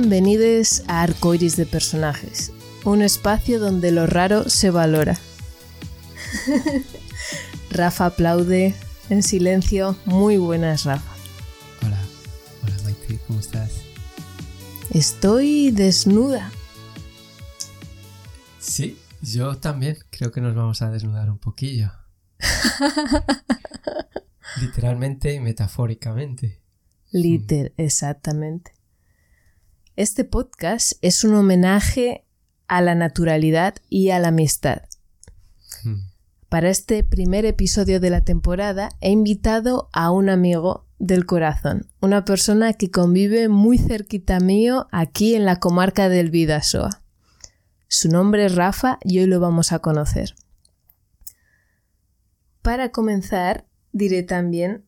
Bienvenidos a Arcoiris de Personajes, un espacio donde lo raro se valora. Rafa aplaude en silencio. Muy buenas, Rafa. Hola, hola Maite, ¿cómo estás? Estoy desnuda. Sí, yo también. Creo que nos vamos a desnudar un poquillo. Literalmente y metafóricamente. Liter, exactamente. Este podcast es un homenaje a la naturalidad y a la amistad. Hmm. Para este primer episodio de la temporada he invitado a un amigo del corazón, una persona que convive muy cerquita mío aquí en la comarca del Vidasoa. Su nombre es Rafa y hoy lo vamos a conocer. Para comenzar, diré también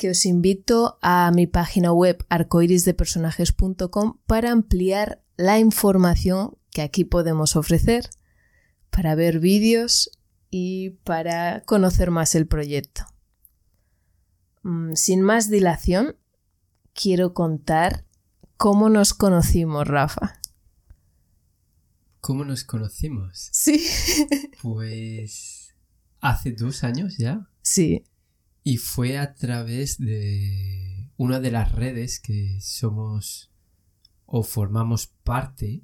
que os invito a mi página web arcoirisdepersonajes.com para ampliar la información que aquí podemos ofrecer, para ver vídeos y para conocer más el proyecto. Mm, Sin más dilación, quiero contar cómo nos conocimos, Rafa. ¿Cómo nos conocimos? Sí. Pues hace dos años ya. Sí, Y fue a través de una de las redes que somos o formamos parte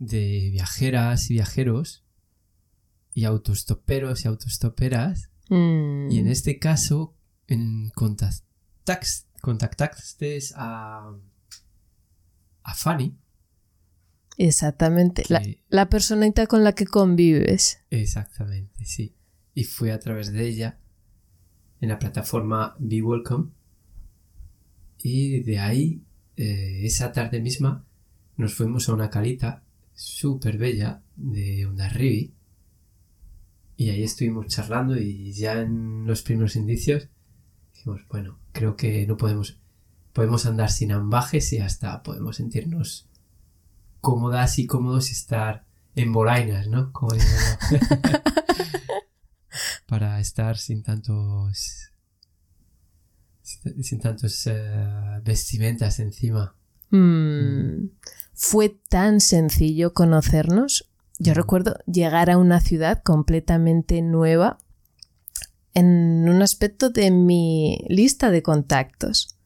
de viajeras y viajeros y autostoperos y autostoperas. Mm, Y en este caso, en contactax- contactaste a, a Fanny. exactamente. La, la personita con la que convives. Exactamente, sí. Y fue a través de ella en la plataforma Be Welcome. Y de ahí, eh, esa tarde misma, nos fuimos a una calita súper bella de Ondarribi. Y ahí estuvimos charlando y ya en los primeros indicios dijimos, bueno, creo que no podemos, podemos andar sin ambajes y hasta podemos sentirnos cómodas y cómodos y estar en bolainas, ¿no? Como digo yo. Para estar sin tantos sin, sin tantos eh, vestimentas encima. Mm, Fue tan sencillo conocernos. Yo Mm. recuerdo llegar a una ciudad completamente nueva en un aspecto de mi lista de contactos.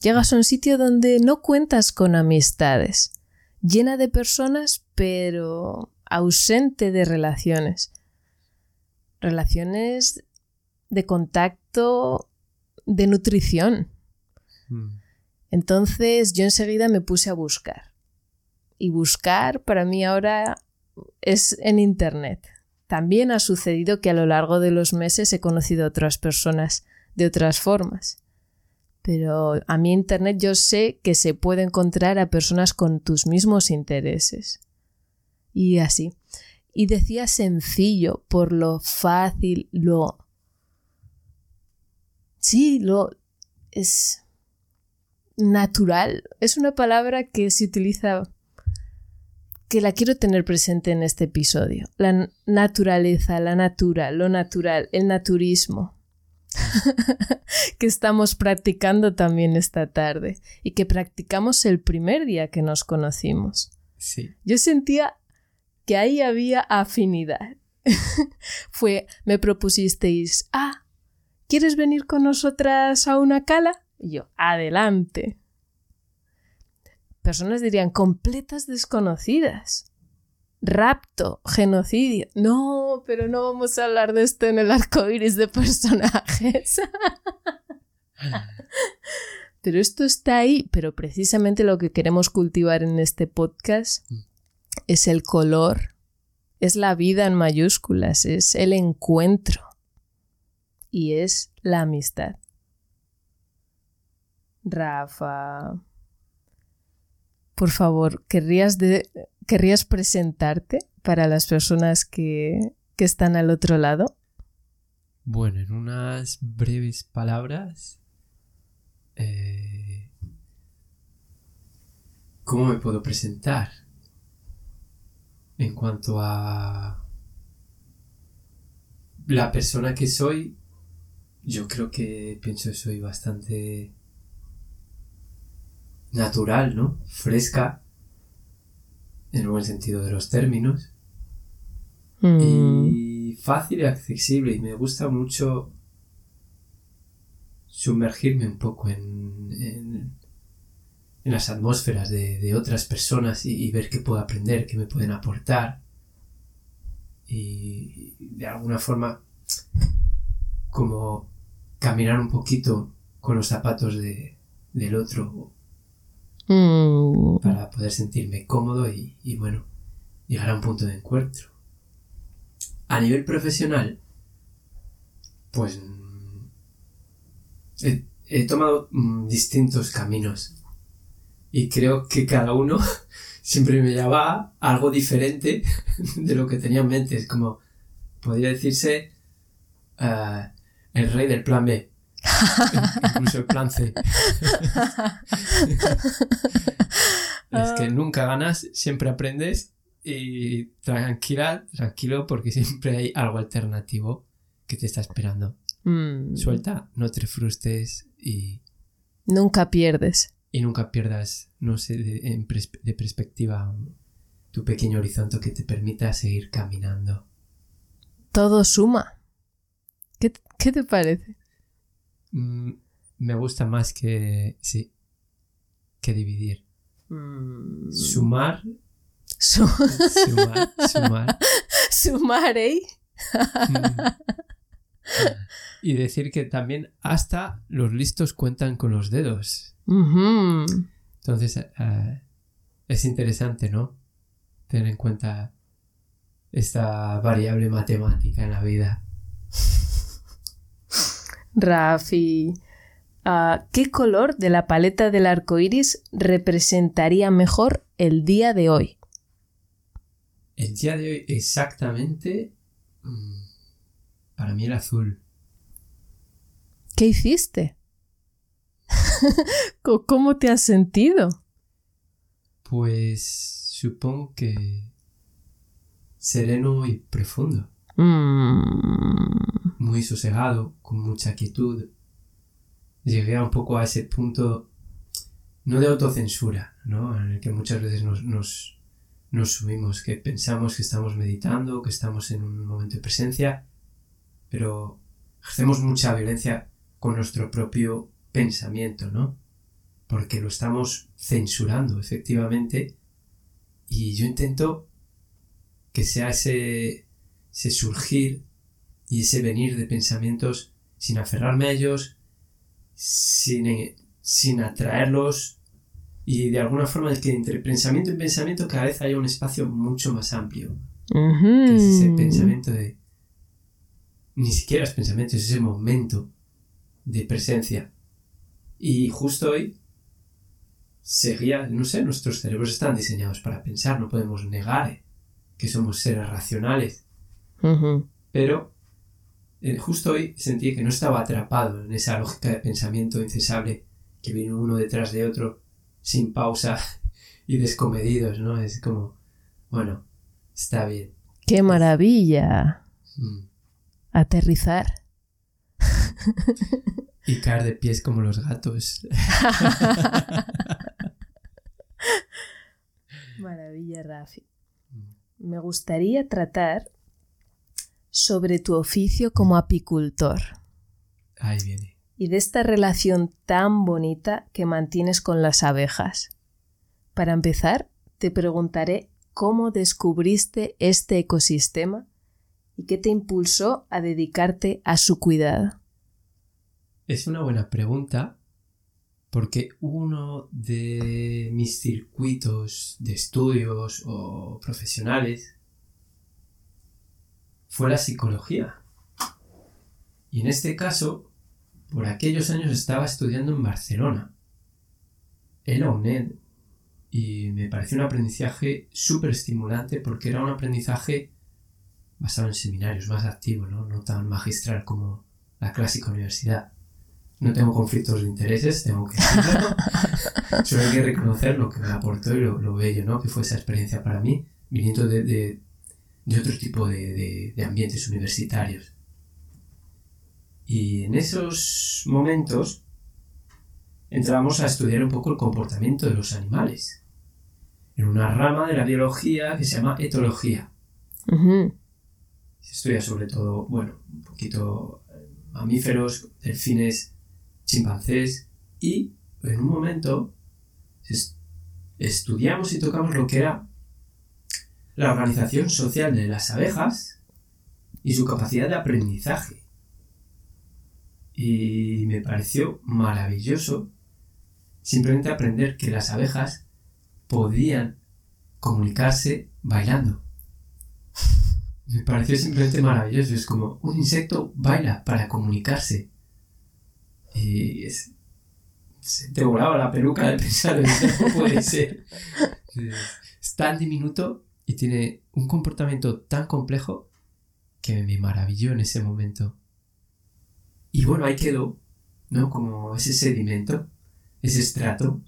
Llegas a un sitio donde no cuentas con amistades, llena de personas pero ausente de relaciones. Relaciones de contacto, de nutrición. Mm. Entonces yo enseguida me puse a buscar. Y buscar para mí ahora es en Internet. También ha sucedido que a lo largo de los meses he conocido a otras personas de otras formas. Pero a mí Internet yo sé que se puede encontrar a personas con tus mismos intereses. Y así. Y decía sencillo por lo fácil, lo... Sí, lo... es natural. Es una palabra que se utiliza que la quiero tener presente en este episodio. La naturaleza, la natura, lo natural, el naturismo. que estamos practicando también esta tarde y que practicamos el primer día que nos conocimos. Sí. Yo sentía que ahí había afinidad. Fue, me propusisteis, ah, ¿quieres venir con nosotras a una cala? Y yo, adelante. Personas dirían, completas desconocidas. Rapto, genocidio. No, pero no vamos a hablar de esto en el arco iris de personajes. pero esto está ahí, pero precisamente lo que queremos cultivar en este podcast Mm. Es el color, es la vida en mayúsculas, es el encuentro y es la amistad. Rafa, por favor, ¿querrías, de- ¿querrías presentarte para las personas que, que están al otro lado? Bueno, en unas breves palabras, eh, ¿cómo me puedo presentar? En cuanto a la persona que soy, yo creo que pienso que soy bastante natural, ¿no? Fresca, en el buen sentido de los términos, Mm. y fácil y accesible, y me gusta mucho sumergirme un poco en, en, en las atmósferas de, de otras personas y, y ver qué puedo aprender, qué me pueden aportar, y de alguna forma como caminar un poquito con los zapatos de, del otro Mm. para poder sentirme cómodo y, y, bueno, llegar a un punto de encuentro. A nivel profesional, pues mm, he, he tomado mm, distintos caminos y creo que cada uno siempre me lleva a algo diferente de lo que tenía en mente. Es como, podría decirse, eh, el rey del plan B. Incluso el plan C. es que nunca ganas, siempre aprendes y tranquila, tranquilo, porque siempre hay algo alternativo que te está esperando. Mm. Suelta, no te frustres y, Nunca pierdes. Y nunca pierdas, no sé, de, de perspectiva tu pequeño horizonte que te permita seguir caminando. Todo suma. ¿Qué, qué te parece? Mm, me gusta más que, sí, que dividir. Mm. Sumar, Su- sumar, sumar. Sumar, ¿eh? y decir que también hasta los listos cuentan con los dedos. Entonces eh, es interesante, ¿no? Tener en cuenta esta variable matemática en la vida. Rafi, ah, ¿qué color de la paleta del arco iris representaría mejor el día de hoy? El día de hoy exactamente mm, para mí el azul. ¿Qué hiciste? ¿Cómo te has sentido? Pues supongo que sereno y profundo. Mm, muy sosegado, con mucha quietud. Llegué un poco a ese punto, no de autocensura, ¿no? En el que muchas veces nos, nos, nos subimos, que pensamos que estamos meditando, que estamos en un momento de presencia, pero hacemos mucha violencia con nuestro propio pensamiento, ¿no? Porque lo estamos censurando, efectivamente, y yo intento que sea ese, ese surgir y ese venir de pensamientos sin aferrarme a ellos, sin, eh, sin atraerlos y de alguna forma el que entre pensamiento y pensamiento cada vez haya un espacio mucho más amplio, que es ese pensamiento de... Ni siquiera es pensamiento, es ese momento de presencia. Y justo hoy seguía, no sé, nuestros cerebros están diseñados para pensar, no podemos negar que somos seres racionales. Pero eh, justo hoy sentí que no estaba atrapado en esa lógica de pensamiento incesable que vino uno detrás de otro sin pausa y descomedidos, ¿no? Es como, bueno, está bien. ¡Qué maravilla! Mm. Aterrizar. Y caer de pies como los gatos. Maravilla, Rafi. Me gustaría tratar sobre tu oficio como apicultor Ahí viene. y de esta relación tan bonita que mantienes con las abejas. Para empezar, te preguntaré cómo descubriste este ecosistema y qué te impulsó a dedicarte a su cuidado. Es una buena pregunta porque uno de mis circuitos de estudios o profesionales fue la psicología. Y en este caso, por aquellos años estaba estudiando en Barcelona, en la UNED, y me pareció un aprendizaje súper estimulante porque era un aprendizaje basado en seminarios, más activo, ¿no? no tan magistral como la clásica universidad. No tengo conflictos de intereses, tengo que decirlo. Solo hay que reconocer lo que me aportó y lo, lo bello, ¿no? Que fue esa experiencia para mí, viniendo de, de, de otro tipo de, de, de ambientes universitarios. Y en esos momentos entramos a estudiar un poco el comportamiento de los animales, en una rama de la biología que se llama etología. Se estudia sobre todo, bueno, un poquito eh, mamíferos, delfines, y en un momento estudiamos y tocamos lo que era la organización social de las abejas y su capacidad de aprendizaje. Y me pareció maravilloso simplemente aprender que las abejas podían comunicarse bailando. Me pareció simplemente maravilloso. Es como un insecto baila para comunicarse. Y es, se te volaba la peluca de pensar en no puede ser. Es tan diminuto y tiene un comportamiento tan complejo que me maravilló en ese momento. Y bueno, ahí quedó, ¿no? Como ese sedimento, ese estrato.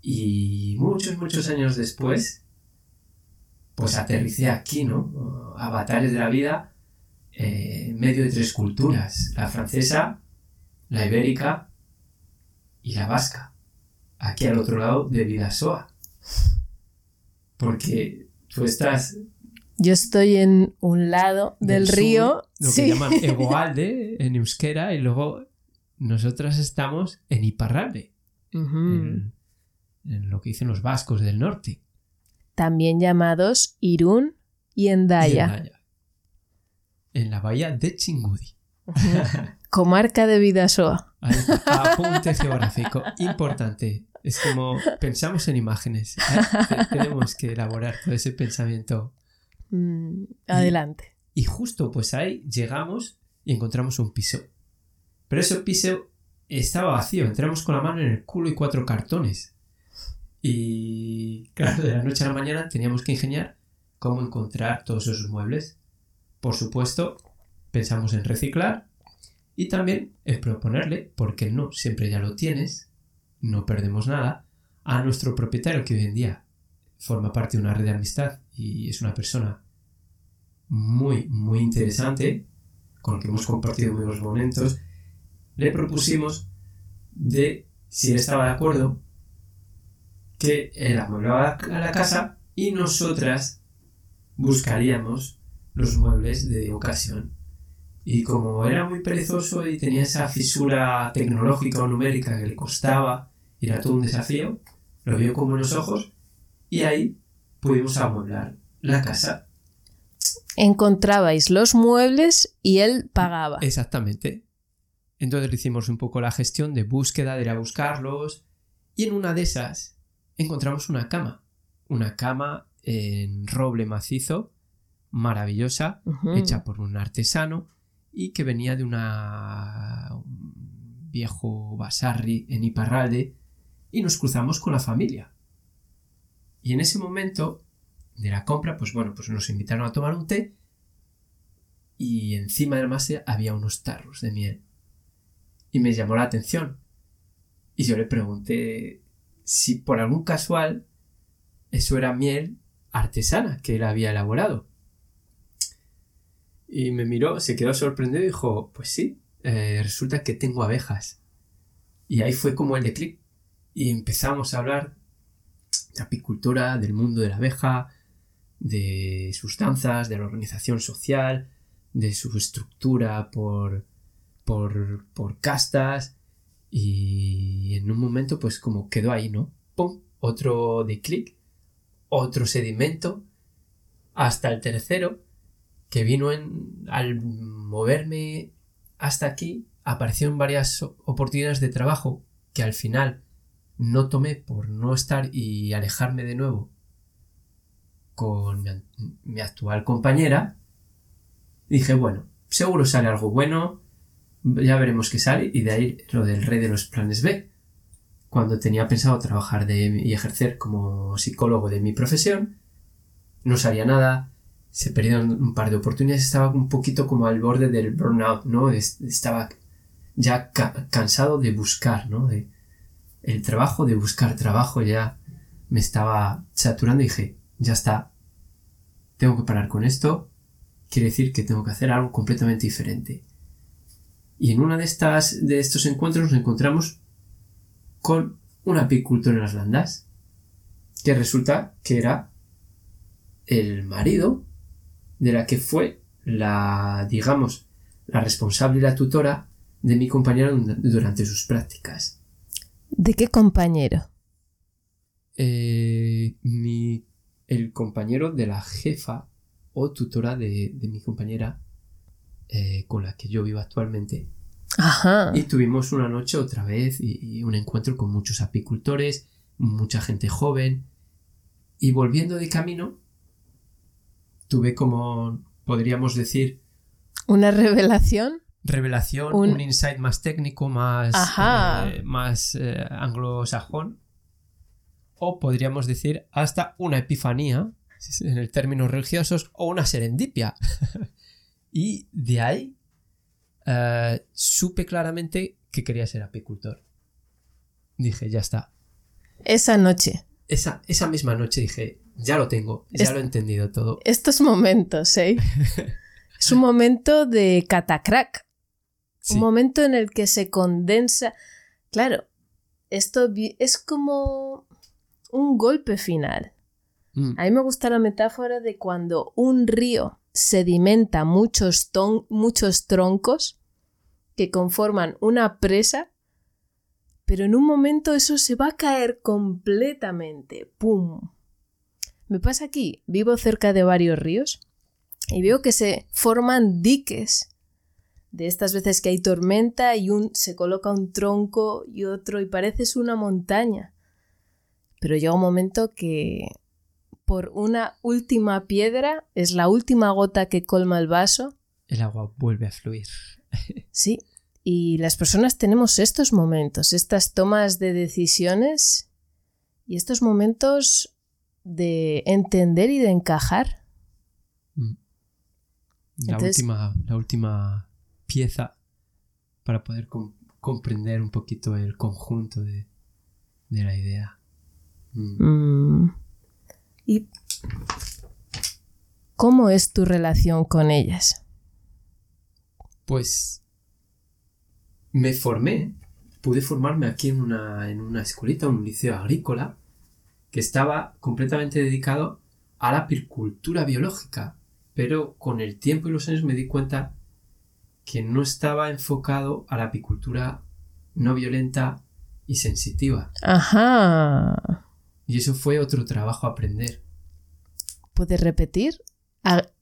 Y muchos, muchos años después, pues aterricé aquí, ¿no? Avatares de la vida eh, en medio de tres culturas, la francesa, la ibérica y la vasca, aquí al otro lado de Vidasoa. Porque tú estás yo estoy en un lado del, río. lo que llaman Egoalde en euskera y luego nosotras estamos en Iparralde, en, lo que dicen los vascos del norte. También llamados Irún y Endaya. En la bahía de Chingudi. Comarca de Vidasoa. Apunte geográfico importante. Es como pensamos en imágenes. ¿eh? Tenemos que elaborar todo ese pensamiento Mm, adelante. Y, justo pues ahí llegamos y encontramos un piso. Pero ese piso estaba vacío. Entramos con la mano en el culo y cuatro cartones. Y claro, de la noche a la mañana teníamos que ingeniar cómo encontrar todos esos muebles. Por supuesto, pensamos en reciclar y también en proponerle, porque no siempre ya lo tienes, no perdemos nada, a nuestro propietario que hoy en día forma parte de una red de amistad y es una persona muy, muy interesante, con la que hemos compartido momentos, le propusimos de, si él estaba de acuerdo, que él amueblaba a la casa y nosotras buscaríamos los muebles de ocasión. Y como era muy perezoso y tenía esa fisura tecnológica o numérica que le costaba, y era todo un desafío, lo vio con buenos ojos y ahí pudimos amueblar la casa. Encontrabais los muebles y él pagaba. Exactamente. Entonces le hicimos un poco la gestión de búsqueda, de ir a buscarlos. Y en una de esas encontramos una cama. Una cama en roble macizo, maravillosa, hecha por un artesano y que venía de un viejo basarri en Iparralde y nos cruzamos con la familia. Y en ese momento de la compra, pues bueno, pues nos invitaron a tomar un té y encima del masa había unos tarros de miel. Y me llamó la atención. Y yo le pregunté si por algún casual eso era miel artesana que él había elaborado. Y me miró, se quedó sorprendido y dijo, pues sí, eh, resulta que tengo abejas. Y ahí fue como el de clic. Y empezamos a hablar de apicultura, del mundo de la abeja, de sus danzas, de la organización social, de su estructura por, por, por castas y en un momento pues como quedó ahí, ¿no? ¡Pum! Otro de clic, otro sedimento, hasta el tercero que vino en, al moverme hasta aquí aparecieron varias oportunidades de trabajo que al final no tomé por no estar y alejarme de nuevo con mi, actual compañera, dije, bueno, seguro sale algo bueno, ya veremos qué sale, y de ahí lo del rey de los planes B. Cuando tenía pensado trabajar de, y ejercer como psicólogo de mi profesión, no salía nada, se perdieron un par de oportunidades, estaba un poquito como al borde del burnout, ¿no? Estaba ya cansado de buscar, ¿no? De, el trabajo de buscar trabajo ya me estaba saturando y dije, ya está, tengo que parar con esto, quiere decir que tengo que hacer algo completamente diferente. Y en una de estas de estos encuentros nos encontramos con un apicultor en las landas, que resulta que era el marido de la que fue la, digamos, la responsable y la tutora de mi compañero durante sus prácticas. ¿De qué compañero? Eh, mi, el compañero de la jefa o tutora de, mi compañera eh, con la que yo vivo actualmente. Ajá. Y tuvimos una noche otra vez y, un encuentro con muchos apicultores, mucha gente joven. Y volviendo de camino, tuve como, podríamos decir... ¿Una revelación? Revelación, un, insight más técnico, más, eh, más eh, anglosajón. O podríamos decir hasta una epifanía, en el términos religiosos, o una serendipia. y de ahí eh, supe claramente que quería ser apicultor. Dije, ya está. Esa noche. Esa, esa misma noche dije, ya lo tengo, ya lo he entendido todo. Estos momentos, ¿eh? es un momento de catacrack. Un momento en el que se condensa. Claro, esto es como un golpe final. Mm. A mí me gusta la metáfora de cuando un río sedimenta muchos, muchos troncos que conforman una presa, pero en un momento eso se va a caer completamente. ¡Pum! Me pasa aquí, vivo cerca de varios ríos y veo que se forman diques. De estas veces que hay tormenta y un se coloca un tronco y otro y pareces una montaña. Pero llega un momento que por una última piedra, es la última gota que colma el vaso. El agua vuelve a fluir. sí, y las personas tenemos estos momentos, estas tomas de decisiones y estos momentos de entender y de encajar. Mm. La, última, la última pieza para poder comprender un poquito el conjunto de, la idea. Mm. Mm. ¿Y cómo es tu relación con ellas? Pues me formé, pude formarme aquí en una, en una escuelita, un liceo agrícola, que estaba completamente dedicado a la apicultura biológica, pero con el tiempo y los años me di cuenta que no estaba enfocado a la apicultura no violenta y sensitiva. Ajá. Y eso fue otro trabajo a aprender. ¿Puedes repetir?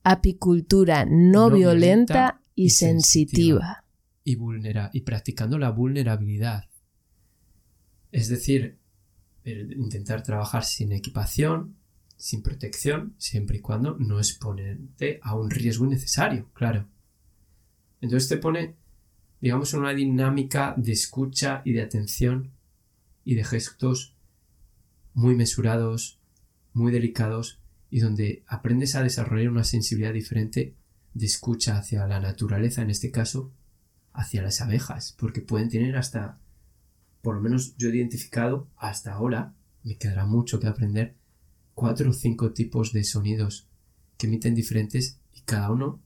apicultura no, violenta, y, sensitiva. Y, vulnera y practicando la vulnerabilidad. Es decir, intentar trabajar sin equipación, sin protección, siempre y cuando no exponerte a un riesgo innecesario, claro. Entonces te pone, digamos, una dinámica de escucha y de atención y de gestos muy mesurados, muy delicados y donde aprendes a desarrollar una sensibilidad diferente de escucha hacia la naturaleza, en este caso, hacia las abejas, porque pueden tener hasta, por lo menos yo he identificado hasta ahora, me quedará mucho que aprender, cuatro o cinco tipos de sonidos que emiten diferentes y cada uno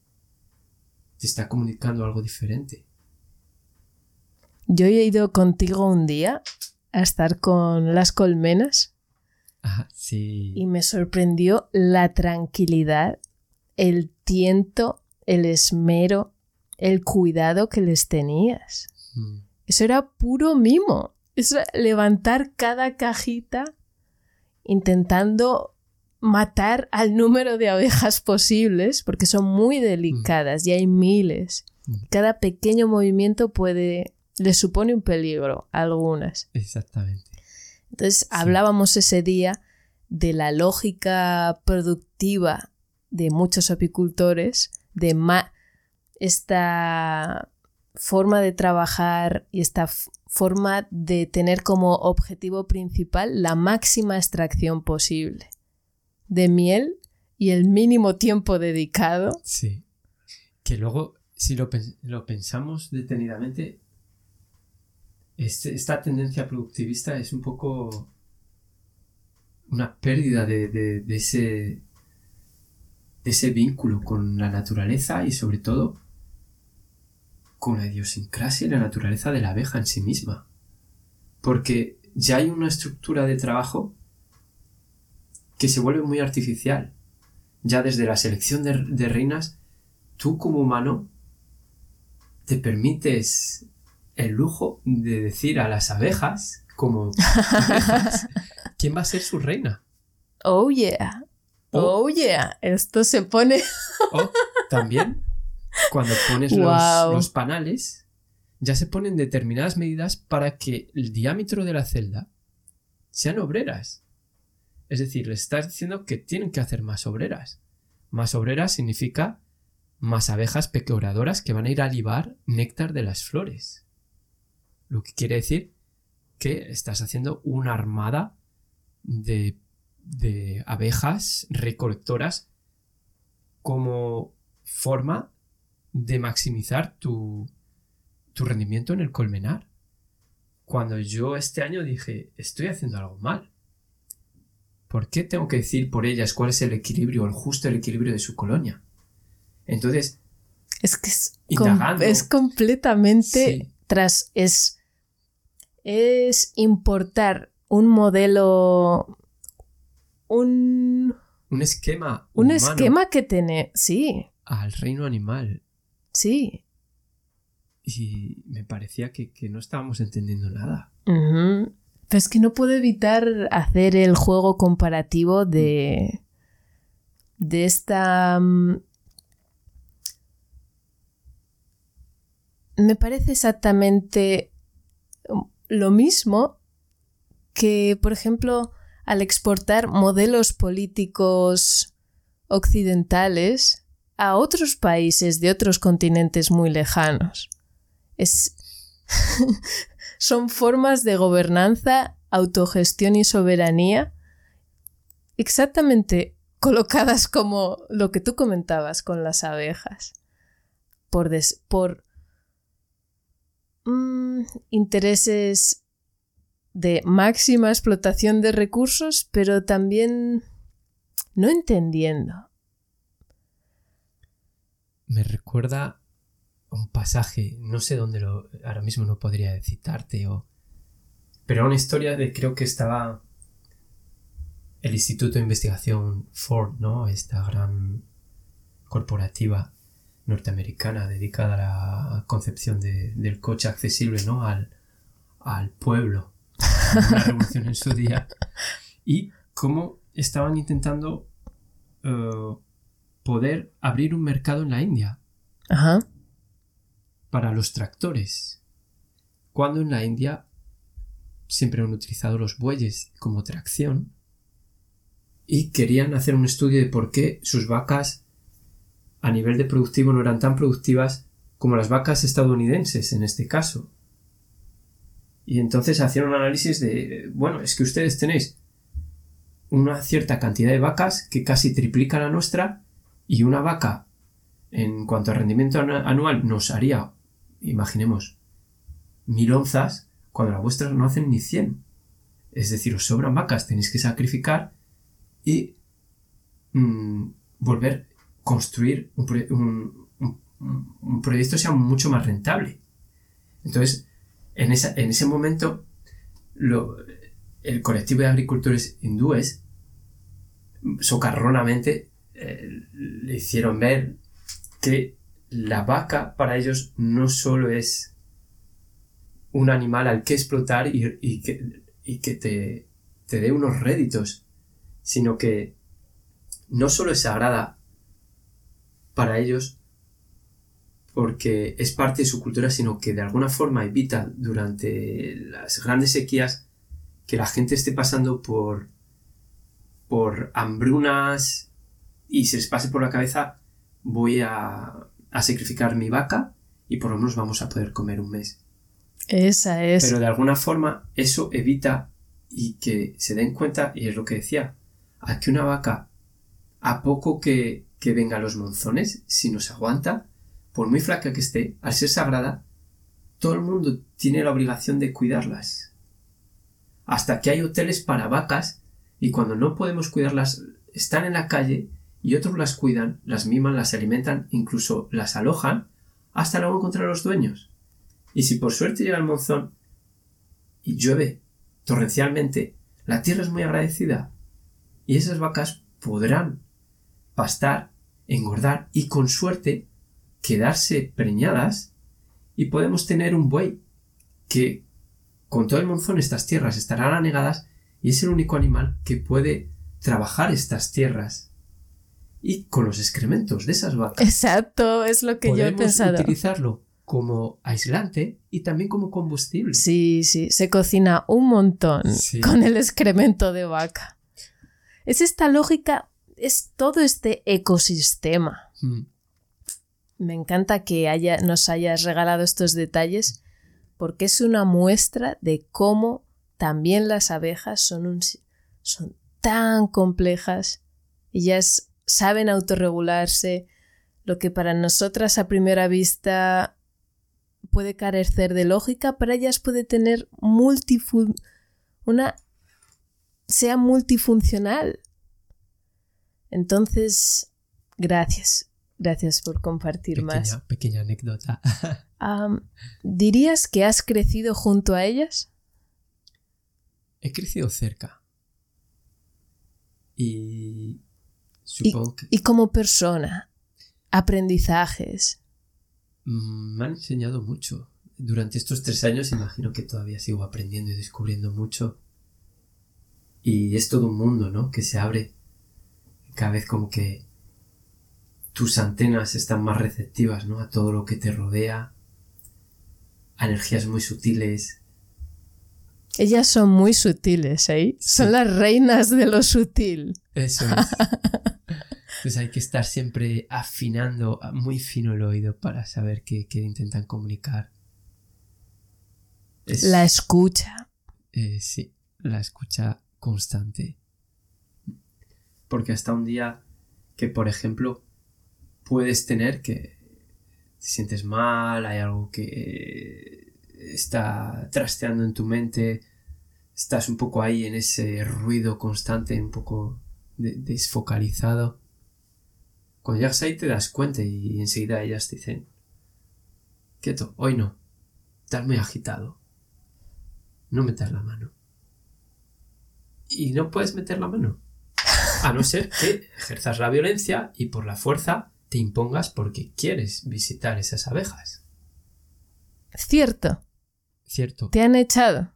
te está comunicando algo diferente. Yo he ido contigo un día a estar con las colmenas y me sorprendió la tranquilidad, el tiento, el esmero, el cuidado que les tenías. Mm. Eso era puro mimo. Eso levantar cada cajita intentando matar al número de abejas posibles, porque son muy delicadas y hay miles. Mm. Cada pequeño movimiento puede, les supone un peligro a algunas. Exactamente. Entonces hablábamos ese día de la lógica productiva de muchos apicultores, de esta forma de trabajar y esta forma de tener como objetivo principal la máxima extracción posible de miel y el mínimo tiempo dedicado. Sí. Que luego, si lo, pensamos detenidamente, este, esta tendencia productivista es un poco una pérdida de, ese, ese vínculo con la naturaleza y sobre todo con la idiosincrasia y la naturaleza de la abeja en sí misma. Porque ya hay una estructura de trabajo que se vuelve muy artificial. Ya desde la selección de, de reinas, tú como humano te permites el lujo de decir a las abejas, como abejas, quién va a ser su reina. Oh yeah. Oh, yeah. Esto se pone. O también, cuando pones los, panales, ya se ponen determinadas medidas para que el diámetro de la celda sean obreras. Es decir, le estás diciendo que tienen que hacer más obreras. Más obreras significa más abejas pecoradoras que van a ir a libar néctar de las flores. Lo que quiere decir que estás haciendo una armada de, de abejas recolectoras como forma de maximizar tu, tu rendimiento en el colmenar. Cuando yo este año dije, estoy haciendo algo mal. ¿Por qué tengo que decir por ellas cuál es el equilibrio, el justo el equilibrio de su colonia? Entonces, Es que es, com- es completamente Sí. tras. Es. Es importar un modelo. Un. un esquema Un humano esquema que tiene. Sí, al reino animal. Sí. Y me parecía que, que no estábamos entendiendo nada. Ujú. Pero es que no puedo evitar hacer el juego comparativo de. de esta. mm, Me parece exactamente lo mismo que, por ejemplo, al exportar modelos políticos occidentales a otros países de otros continentes muy lejanos. Es son formas de gobernanza, autogestión y soberanía exactamente colocadas como lo que tú comentabas con las abejas. Por, por mm, intereses de máxima explotación de recursos, pero también no entendiendo. Me recuerda un pasaje, no sé dónde lo, ahora mismo no podría citarte, o, pero una historia de creo que estaba el Instituto de Investigación Ford, ¿no? Esta gran corporativa norteamericana dedicada a la concepción de- del coche accesible, ¿no? Al, al pueblo. Una revolución en su día. Y cómo estaban intentando eh, poder abrir un mercado en la India Ajá. para los tractores. Cuando en la India siempre han utilizado los bueyes como tracción y querían hacer un estudio de por qué sus vacas a nivel de productivo no eran tan productivas como las vacas estadounidenses en este caso. Y entonces hacían un análisis de, bueno, es que ustedes tenéis una cierta cantidad de vacas que casi triplica la nuestra y una vaca en cuanto a rendimiento anu- anual nos haría, imaginemos, mil onzas, cuando las vuestras no hacen ni 100. Es decir, os sobran vacas, tenéis que sacrificar y mm, volver a construir un, proye- un- un- un proyecto sea mucho más rentable. Entonces, en, en ese momento, el colectivo de agricultores hindúes socarronamente eh, le hicieron ver que la vaca para ellos no solo es un animal al que explotar y, que te, te dé unos réditos, sino que no solo es sagrada para ellos porque es parte de su cultura, sino que de alguna forma evita durante las grandes sequías que la gente esté pasando por por hambrunas y se les pase por la cabeza voy a, a sacrificar mi vaca y por lo menos vamos a poder comer un mes. Esa es. Pero de alguna forma eso evita y que se den cuenta, y es lo que decía, a que una vaca, a poco que, que vengan los monzones, si nos aguanta, por muy flaca que esté, al ser sagrada, todo el mundo tiene la obligación de cuidarlas. Hasta que hay hoteles para vacas y cuando no podemos cuidarlas, están en la calle y otros las cuidan, las miman, las alimentan, incluso las alojan, hasta luego encontrar a los dueños. Y si por suerte llega el monzón y llueve torrencialmente, la tierra es muy agradecida y esas vacas podrán pastar, engordar y con suerte quedarse preñadas y podemos tener un buey que con todo el monzón estas tierras estarán anegadas y es el único animal que puede trabajar estas tierras y con los excrementos de esas vacas. Exacto, es lo que yo he pensado. utilizarlo como aislante y también como combustible. Sí, sí, se cocina un montón con el excremento de vaca. Es esta lógica, es todo este ecosistema. Mm. Me encanta que haya, nos hayas regalado estos detalles porque es una muestra de cómo también las abejas son, un, son tan complejas. Ellas saben autorregularse, lo que para nosotras a primera vista puede carecer de lógica, para ellas puede tener multifun una sea multifuncional. Entonces, gracias. Gracias por compartir más. Pequeña anécdota. ¿Dirías que has crecido junto a ellas? He crecido cerca. Y supongo que... Y como persona, aprendizajes. Mm, me han enseñado mucho. Durante estos tres años imagino que todavía sigo aprendiendo y descubriendo mucho. Y es todo un mundo, ¿no? Que se abre. Cada vez como que tus antenas están más receptivas, ¿no? A todo lo que te rodea. A energías muy sutiles. Ellas son muy sutiles, ¿eh? Son las reinas de lo sutil. Eso es. Pues hay que estar siempre afinando muy fino el oído para saber qué, intentan comunicar. La escucha. Eh, sí, la escucha constante. Porque hasta un día que, por ejemplo, puedes tener que te sientes mal, hay algo que está trasteando en tu mente, estás un poco ahí en ese ruido constante, un poco desfocalizado cuando llegas ahí te das cuenta y enseguida ellas te dicen, quieto, hoy no, estás muy agitado, no metas la mano. Y no puedes meter la mano, a no ser que ejerzas la violencia y por la fuerza te impongas porque quieres visitar esas abejas. Cierto. Cierto. Te han echado.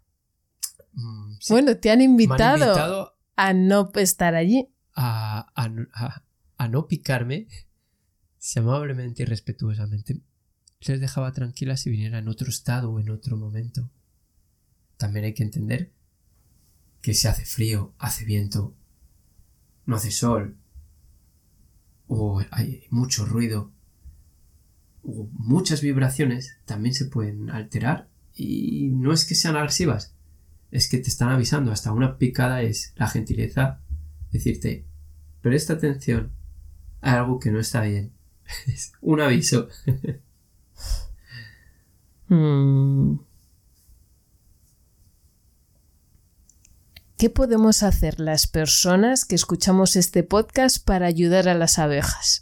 Mm, bueno, te han invitado, a no estar allí. a, a no picarme, si amablemente y respetuosamente les dejaba tranquilas si viniera en otro estado o en otro momento. También hay que entender que si hace frío, hace viento, no hace sol, o hay mucho ruido, o muchas vibraciones, también se pueden alterar y no es que sean agresivas, es que te están avisando, hasta una picada es la gentileza, decirte, presta atención, algo que no está bien. Es un aviso. Hmm. ¿Qué podemos hacer las personas que escuchamos este podcast para ayudar a las abejas?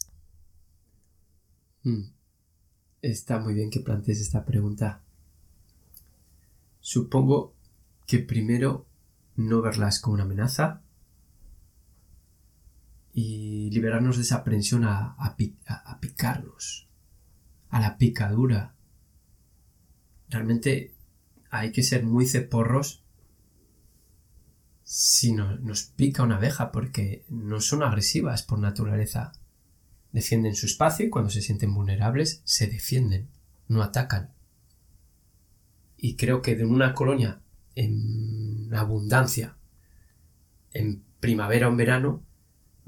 Hmm. Está muy bien que plantees esta pregunta. Supongo que primero no verlas como una amenaza, y liberarnos de esa aprensión a, a, picarnos, a la picadura. Realmente hay que ser muy ceporros si nos pica una abeja porque no son agresivas por naturaleza. Defienden su espacio y cuando se sienten vulnerables se defienden, no atacan. Y creo que de una colonia en abundancia, en primavera o en verano,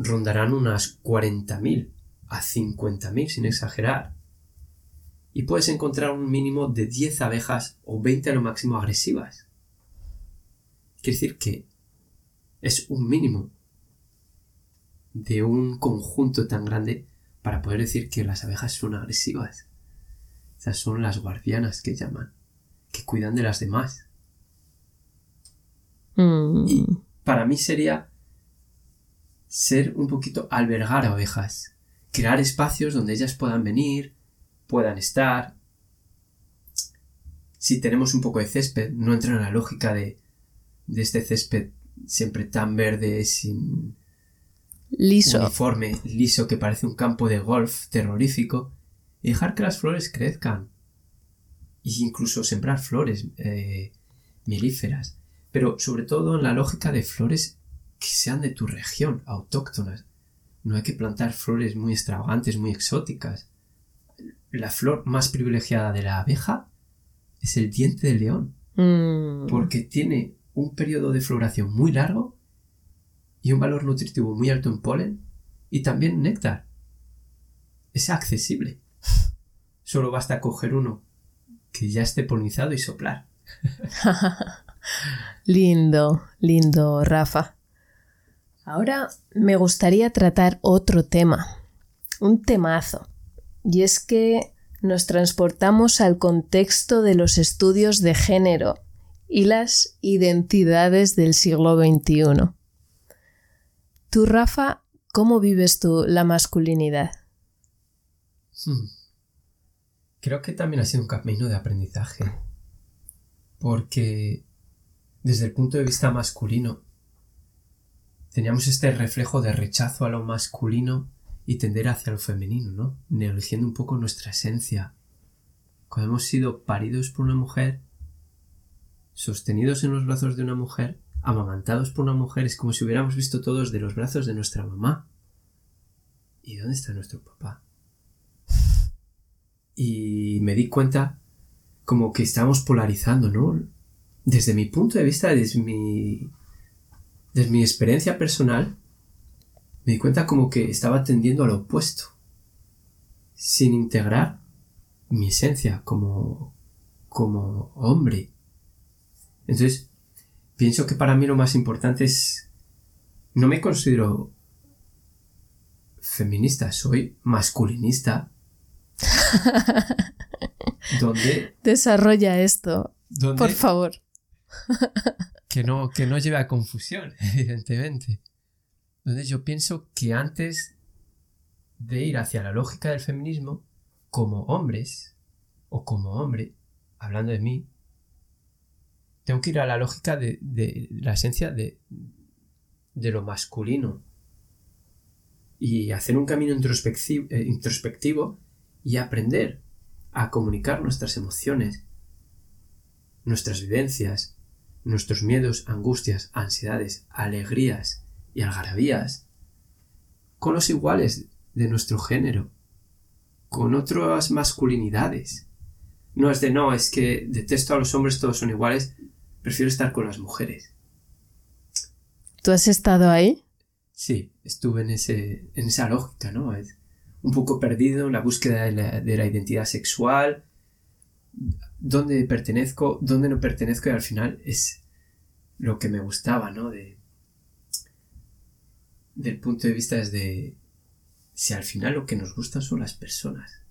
rondarán unas 40.000 a 50.000 sin exagerar. Y puedes encontrar un mínimo de 10 abejas o 20 a lo máximo agresivas. Quiere decir que es un mínimo de un conjunto tan grande para poder decir que las abejas son agresivas. Esas son las guardianas que llaman, que cuidan de las demás. Mm. Y para mí sería ser un poquito albergar a ovejas, crear espacios donde ellas puedan venir, puedan estar. Si tenemos un poco de césped, no entra en la lógica de de este césped siempre tan verde, sin liso. uniforme, liso, que parece un campo de golf terrorífico, y dejar que las flores crezcan. E incluso sembrar flores eh, melíferas. Pero sobre todo en la lógica de flores que sean de tu región, autóctonas. No hay que plantar flores muy extravagantes, muy exóticas. La flor más privilegiada de la abeja es el diente de león. Mm. Porque tiene un periodo de floración muy largo y un valor nutritivo muy alto en polen y también néctar. Es accesible. Solo basta coger uno que ya esté polinizado y soplar. lindo, lindo, Rafa. Ahora me gustaría tratar otro tema, un temazo, y es que nos transportamos al contexto de los estudios de género y las identidades del siglo XXI. Tú, Rafa, ¿cómo vives tú la masculinidad? Hmm. Creo que también ha sido un camino de aprendizaje. Porque desde el punto de vista masculino, teníamos este reflejo de rechazo a lo masculino y tender hacia lo femenino, ¿no? Negligiendo un poco nuestra esencia. Cuando hemos sido paridos por una mujer, sostenidos en los brazos de una mujer, amamantados por una mujer, es como si hubiéramos visto todos de los brazos de nuestra mamá. ¿Y dónde está nuestro papá? Y me di cuenta como que estábamos polarizando, ¿no? Desde mi punto de vista, desde mi, desde mi experiencia personal, me di cuenta como que estaba tendiendo al opuesto, sin integrar mi esencia como, como hombre. Entonces, pienso que para mí lo más importante es, no me considero feminista, soy masculinista. donde Desarrolla esto, donde por favor. que no, que no lleve a confusión, evidentemente. Donde yo pienso que antes de ir hacia la lógica del feminismo, como hombres, o como hombre, hablando de mí, tengo que ir a la lógica de, de la esencia de, de lo masculino. Y hacer un camino introspectivo, eh, introspectivo y aprender a comunicar nuestras emociones, nuestras vivencias, nuestros miedos, angustias, ansiedades, alegrías y algarabías con los iguales de nuestro género, con otras masculinidades. No es de no, es que detesto a los hombres, todos son iguales, prefiero estar con las mujeres. ¿Tú has estado ahí? Sí, estuve en, ese, en esa lógica, ¿no? Es un poco perdido en la búsqueda de la, de la identidad sexual, dónde pertenezco, dónde no pertenezco y al final es lo que me gustaba, ¿no? De, del punto de vista desde si al final lo que nos gustan son las personas,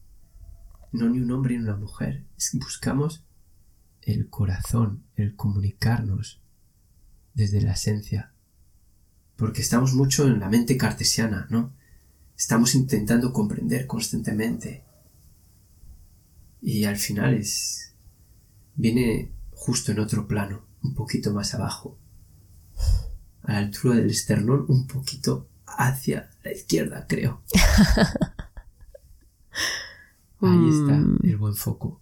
no ni un hombre ni una mujer, es que buscamos el corazón, el comunicarnos desde la esencia, porque estamos mucho en la mente cartesiana, ¿no? Estamos intentando comprender constantemente y al final es viene justo en otro plano, un poquito más abajo, a la altura del esternón, un poquito hacia la izquierda, creo. Ahí está Mm. el buen foco.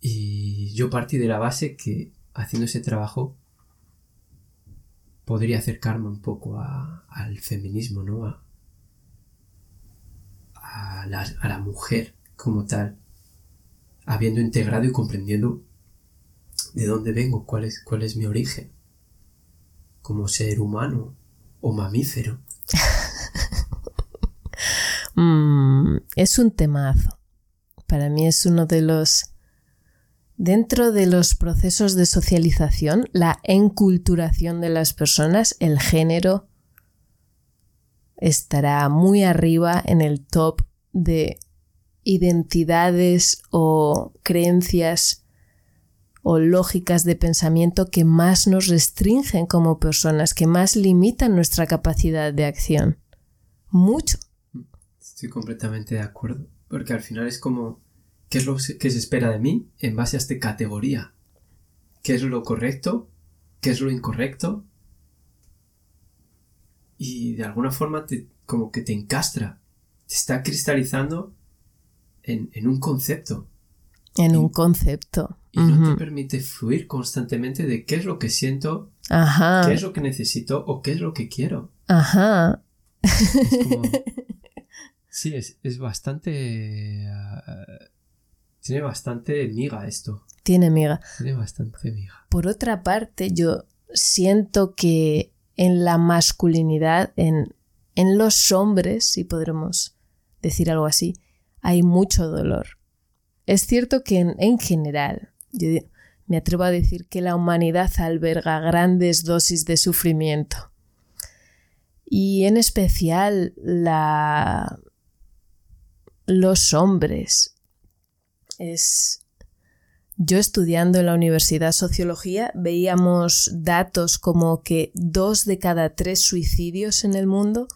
Y yo partí de la base que haciendo ese trabajo podría acercarme un poco a- al feminismo, ¿no? A, a la, a la mujer como tal, habiendo integrado y comprendiendo de dónde vengo, cuál es, cuál es mi origen, como ser humano o mamífero. Mm, es un temazo. Para mí es uno de los... Dentro de los procesos de socialización, la enculturación de las personas, el género estará muy arriba en el top de identidades o creencias o lógicas de pensamiento que más nos restringen como personas, que más limitan nuestra capacidad de acción. Mucho. Estoy completamente de acuerdo. Porque al final es como, ¿qué es lo que se espera de mí en base a esta categoría? ¿Qué es lo correcto qué es lo incorrecto y de alguna forma te, como que te encastra, te está cristalizando en, un concepto. En un concepto. Y no te permite fluir constantemente de qué es lo que siento, qué es lo que necesito o qué es lo que quiero. Ajá. sí, es, bastante... Ah, tiene bastante miga esto. Tiene miga. Tiene bastante miga. Por otra parte, yo siento que en la masculinidad, en, en los hombres, si podremos decir algo así, hay mucho dolor. Es cierto que en, general, yo me atrevo a decir que la humanidad alberga grandes dosis de sufrimiento. Y en especial la, los hombres. Es, yo estudiando en la Universidad Sociología veíamos datos como que dos de cada tres suicidios en el mundo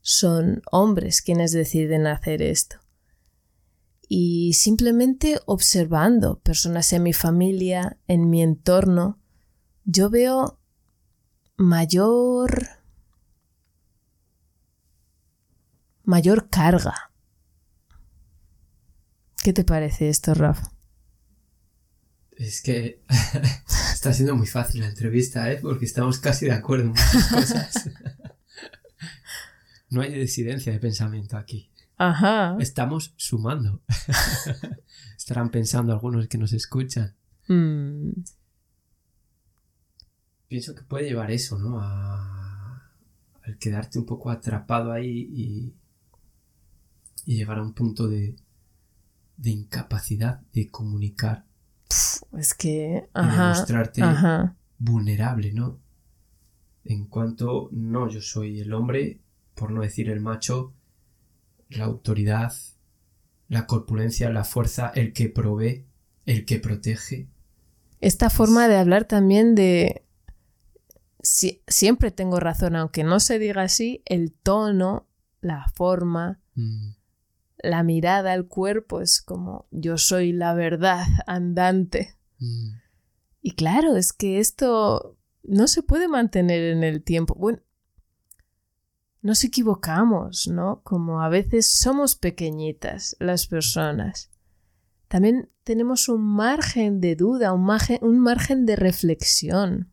son hombres quienes deciden hacer esto y simplemente observando personas en mi familia, en mi entorno, yo veo mayor mayor carga. ¿Qué te parece esto, Rafa? Es que está siendo muy fácil la entrevista, ¿eh? Porque estamos casi de acuerdo en muchas cosas. no hay disidencia de pensamiento aquí. Ajá. Estamos sumando. Estarán pensando algunos que nos escuchan. Mm. Pienso que puede llevar eso, ¿no? A, al quedarte un poco atrapado ahí y, y llegar a un punto de, de incapacidad de comunicar. es que. Ajá, mostrarte vulnerable, ¿no? En cuanto, no, yo soy el hombre, por no decir el macho, la autoridad, la corpulencia, la fuerza, el que provee, el que protege. Esta forma de hablar también de... siempre tengo razón, aunque no se diga así, el tono, la forma, mm. la mirada, el cuerpo es como yo soy la verdad andante. Mm. Y claro, es que esto no se puede mantener en el tiempo. Bueno, nos equivocamos, ¿no? Como a veces somos pequeñitas las personas. También tenemos un margen de duda, un margen, un margen de reflexión,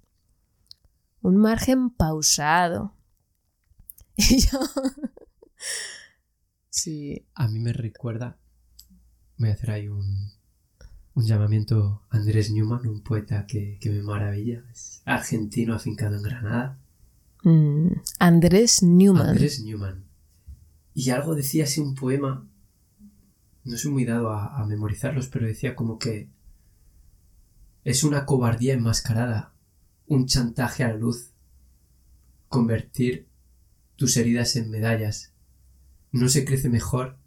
un margen pausado. Y yo... sí. A mí me recuerda, voy a hacer ahí un, un llamamiento a Andrés Newman, un poeta que, que me maravilla, es argentino afincado en Granada Mm, Andrés Newman. Andrés Newman. Y algo decía así un poema. No soy muy dado a, memorizarlos, pero decía como que es una cobardía enmascarada, un chantaje a la luz, convertir tus heridas en medallas. No se crece mejor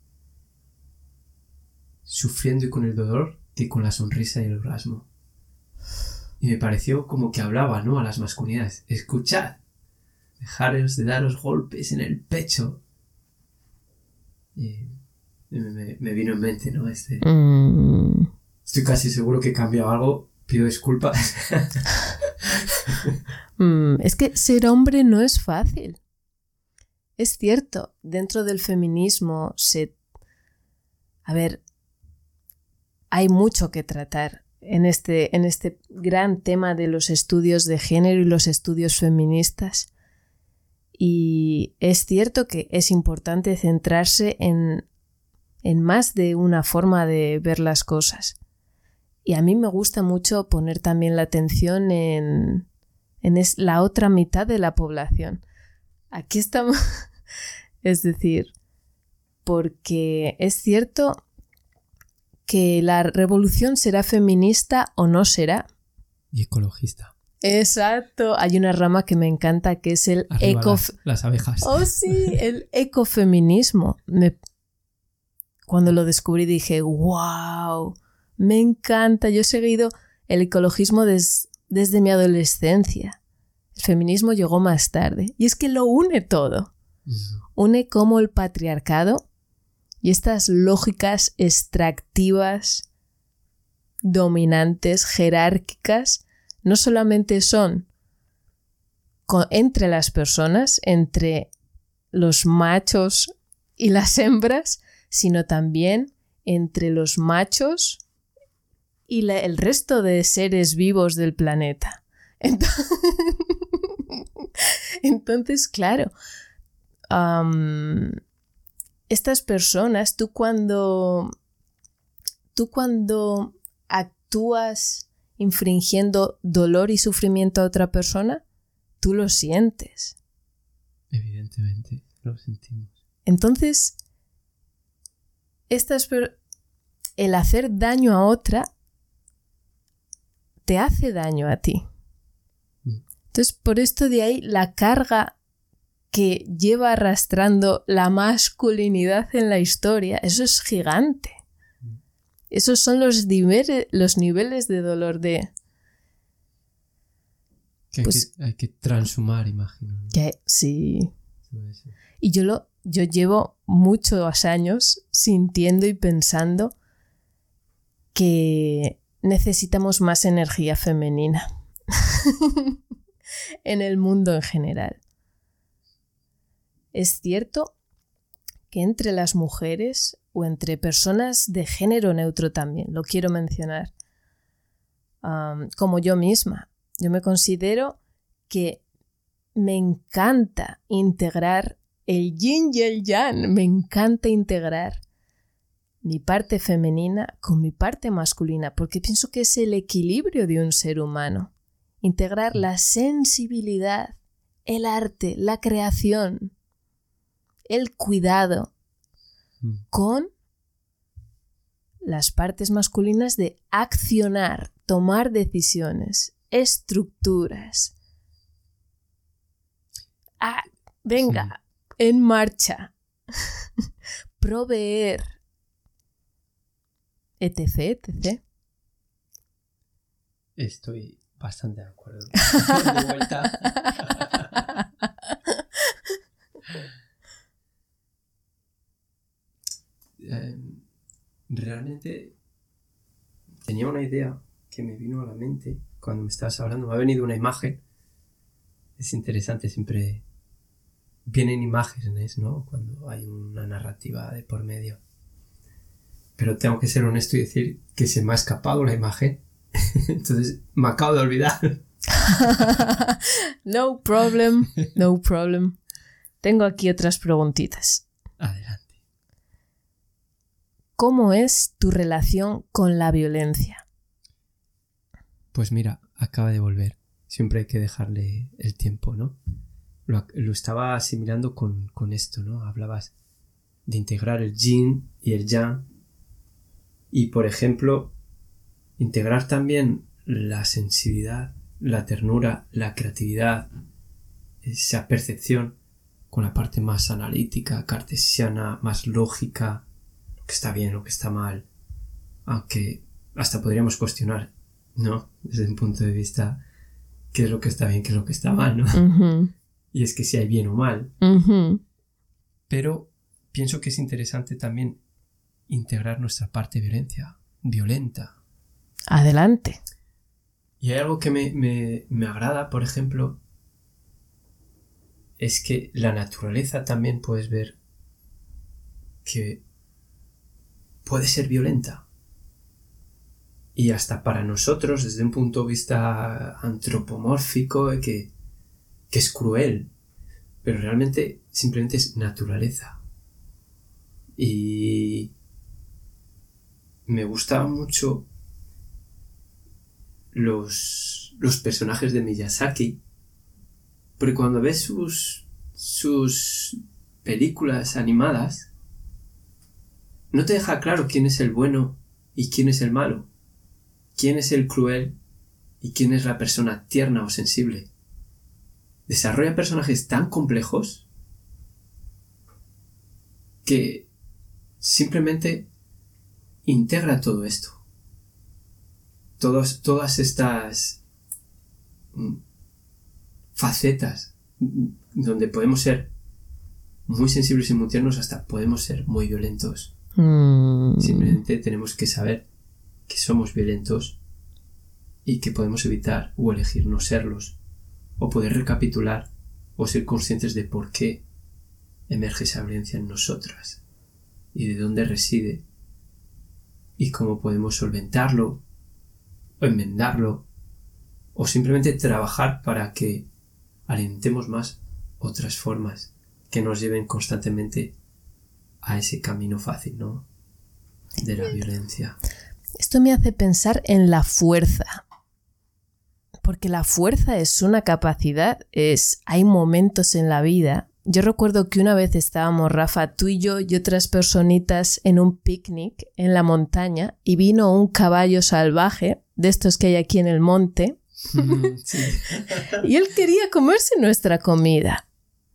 sufriendo y con el dolor que con la sonrisa y el orgasmo. Y me pareció como que hablaba, ¿no? A las masculinidades. Escuchad, dejaros de daros golpes en el pecho. Y me, vino en mente, ¿no? Este, mm. Estoy casi seguro que he cambiado algo. Pido disculpas. Mm, es que ser hombre no es fácil. Es cierto, dentro del feminismo se... A ver, hay mucho que tratar en este, en este gran tema de los estudios de género y los estudios feministas. Y es cierto que es importante centrarse en, en más de una forma de ver las cosas. Y a mí me gusta mucho poner también la atención en, en es la otra mitad de la población. Aquí estamos, es decir, porque es cierto que la revolución será feminista o no será. Y ecologista. Exacto. Hay una rama que me encanta que es el eco. Las, abejas. Oh, sí, el ecofeminismo. Cuando lo descubrí dije, wow, me encanta. Yo he seguido el ecologismo desde mi adolescencia. El feminismo llegó más tarde. Y es que lo une todo. Une como el patriarcado y estas lógicas extractivas, dominantes, jerárquicas, no solamente son entre las personas, entre los machos y las hembras, sino también entre los machos y el resto de seres vivos del planeta. Entonces, claro, estas personas, tú cuando, tú cuando actúas infringiendo dolor y sufrimiento a otra persona, tú lo sientes. Evidentemente, lo sentimos. Entonces, estas el hacer daño a otra te hace daño a ti. Mm. Entonces, por esto de ahí la carga que lleva arrastrando la masculinidad en la historia, eso es gigante. Esos son los, niveles, los niveles de dolor de... Que hay, pues que, hay, que, transhumar, imagino. Que, sí. Y yo, lo, yo llevo muchos años sintiendo y pensando que necesitamos más energía femenina en el mundo en general. Es cierto que entre las mujeres o entre personas de género neutro también, lo quiero mencionar, como yo misma, yo me considero que me encanta integrar el yin y el yang, me encanta integrar mi parte femenina con mi parte masculina, porque pienso que es el equilibrio de un ser humano. Integrar la sensibilidad, el arte, la creación, el cuidado mm. con las partes masculinas de accionar, tomar decisiones, estructuras. Ah, venga, en marcha. Proveer etc, etc. Estoy bastante de acuerdo. de vuelta. Em, realmente tenía una idea que me vino a la mente cuando me estabas hablando. Me ha venido una imagen. Es interesante, siempre vienen imágenes, ¿no? Cuando hay una narrativa de por medio pero tengo que ser honesto y decir que se me ha escapado la imagen. Entonces me acabo de olvidar. no problem, no problem. Tengo aquí otras preguntitas. Adelante. ¿Cómo es tu relación con la violencia? Pues mira, acaba de volver. Siempre hay que dejarle el tiempo, ¿no? Lo, estaba asimilando con, con esto, ¿no? Hablabas de integrar el yin y el yang y, por ejemplo, integrar también la sensibilidad, la ternura, la creatividad, esa percepción con la parte más analítica, cartesiana, más lógica, que está bien, lo que está mal, aunque hasta podríamos cuestionar, ¿no? Desde un punto de vista, qué es lo que está bien, qué es lo que está mal, ¿no? Y es que si hay bien o mal. Pero pienso que es interesante también integrar nuestra parte violencia, violenta. Adelante. Y hay algo que me, me agrada, por ejemplo, es que la naturaleza también puedes ver que puede ser violenta. Y hasta para nosotros, desde un punto de vista antropomórfico, que, que es cruel. Pero realmente simplemente es naturaleza. Y me gustaban mucho los, los personajes de Miyazaki, porque cuando ves sus, sus películas animadas, no te deja claro quién es el bueno y quién es el malo, quién es el cruel y quién es la persona tierna o sensible. Desarrolla personajes tan complejos que simplemente integra todo esto. todas estas mm, facetas donde podemos ser muy sensibles y muy tiernos hasta podemos ser muy violentos. Mm. Simplemente tenemos que saber que somos violentos y que podemos evitar o elegir no serlos, o poder recapitular o ser conscientes de por qué emerge esa violencia en nosotras y de dónde reside y cómo podemos solventarlo o enmendarlo o simplemente trabajar para que alentemos más otras formas que nos lleven constantemente a ese camino fácil, ¿no? De la violencia. Esto me hace pensar en la fuerza. Porque la fuerza es una capacidad, es hay momentos en la vida. Yo recuerdo que una vez estábamos Rafa, tú y yo y otras personitas en un picnic en la montaña y vino un caballo salvaje de estos que hay aquí en el monte y él quería comerse nuestra comida.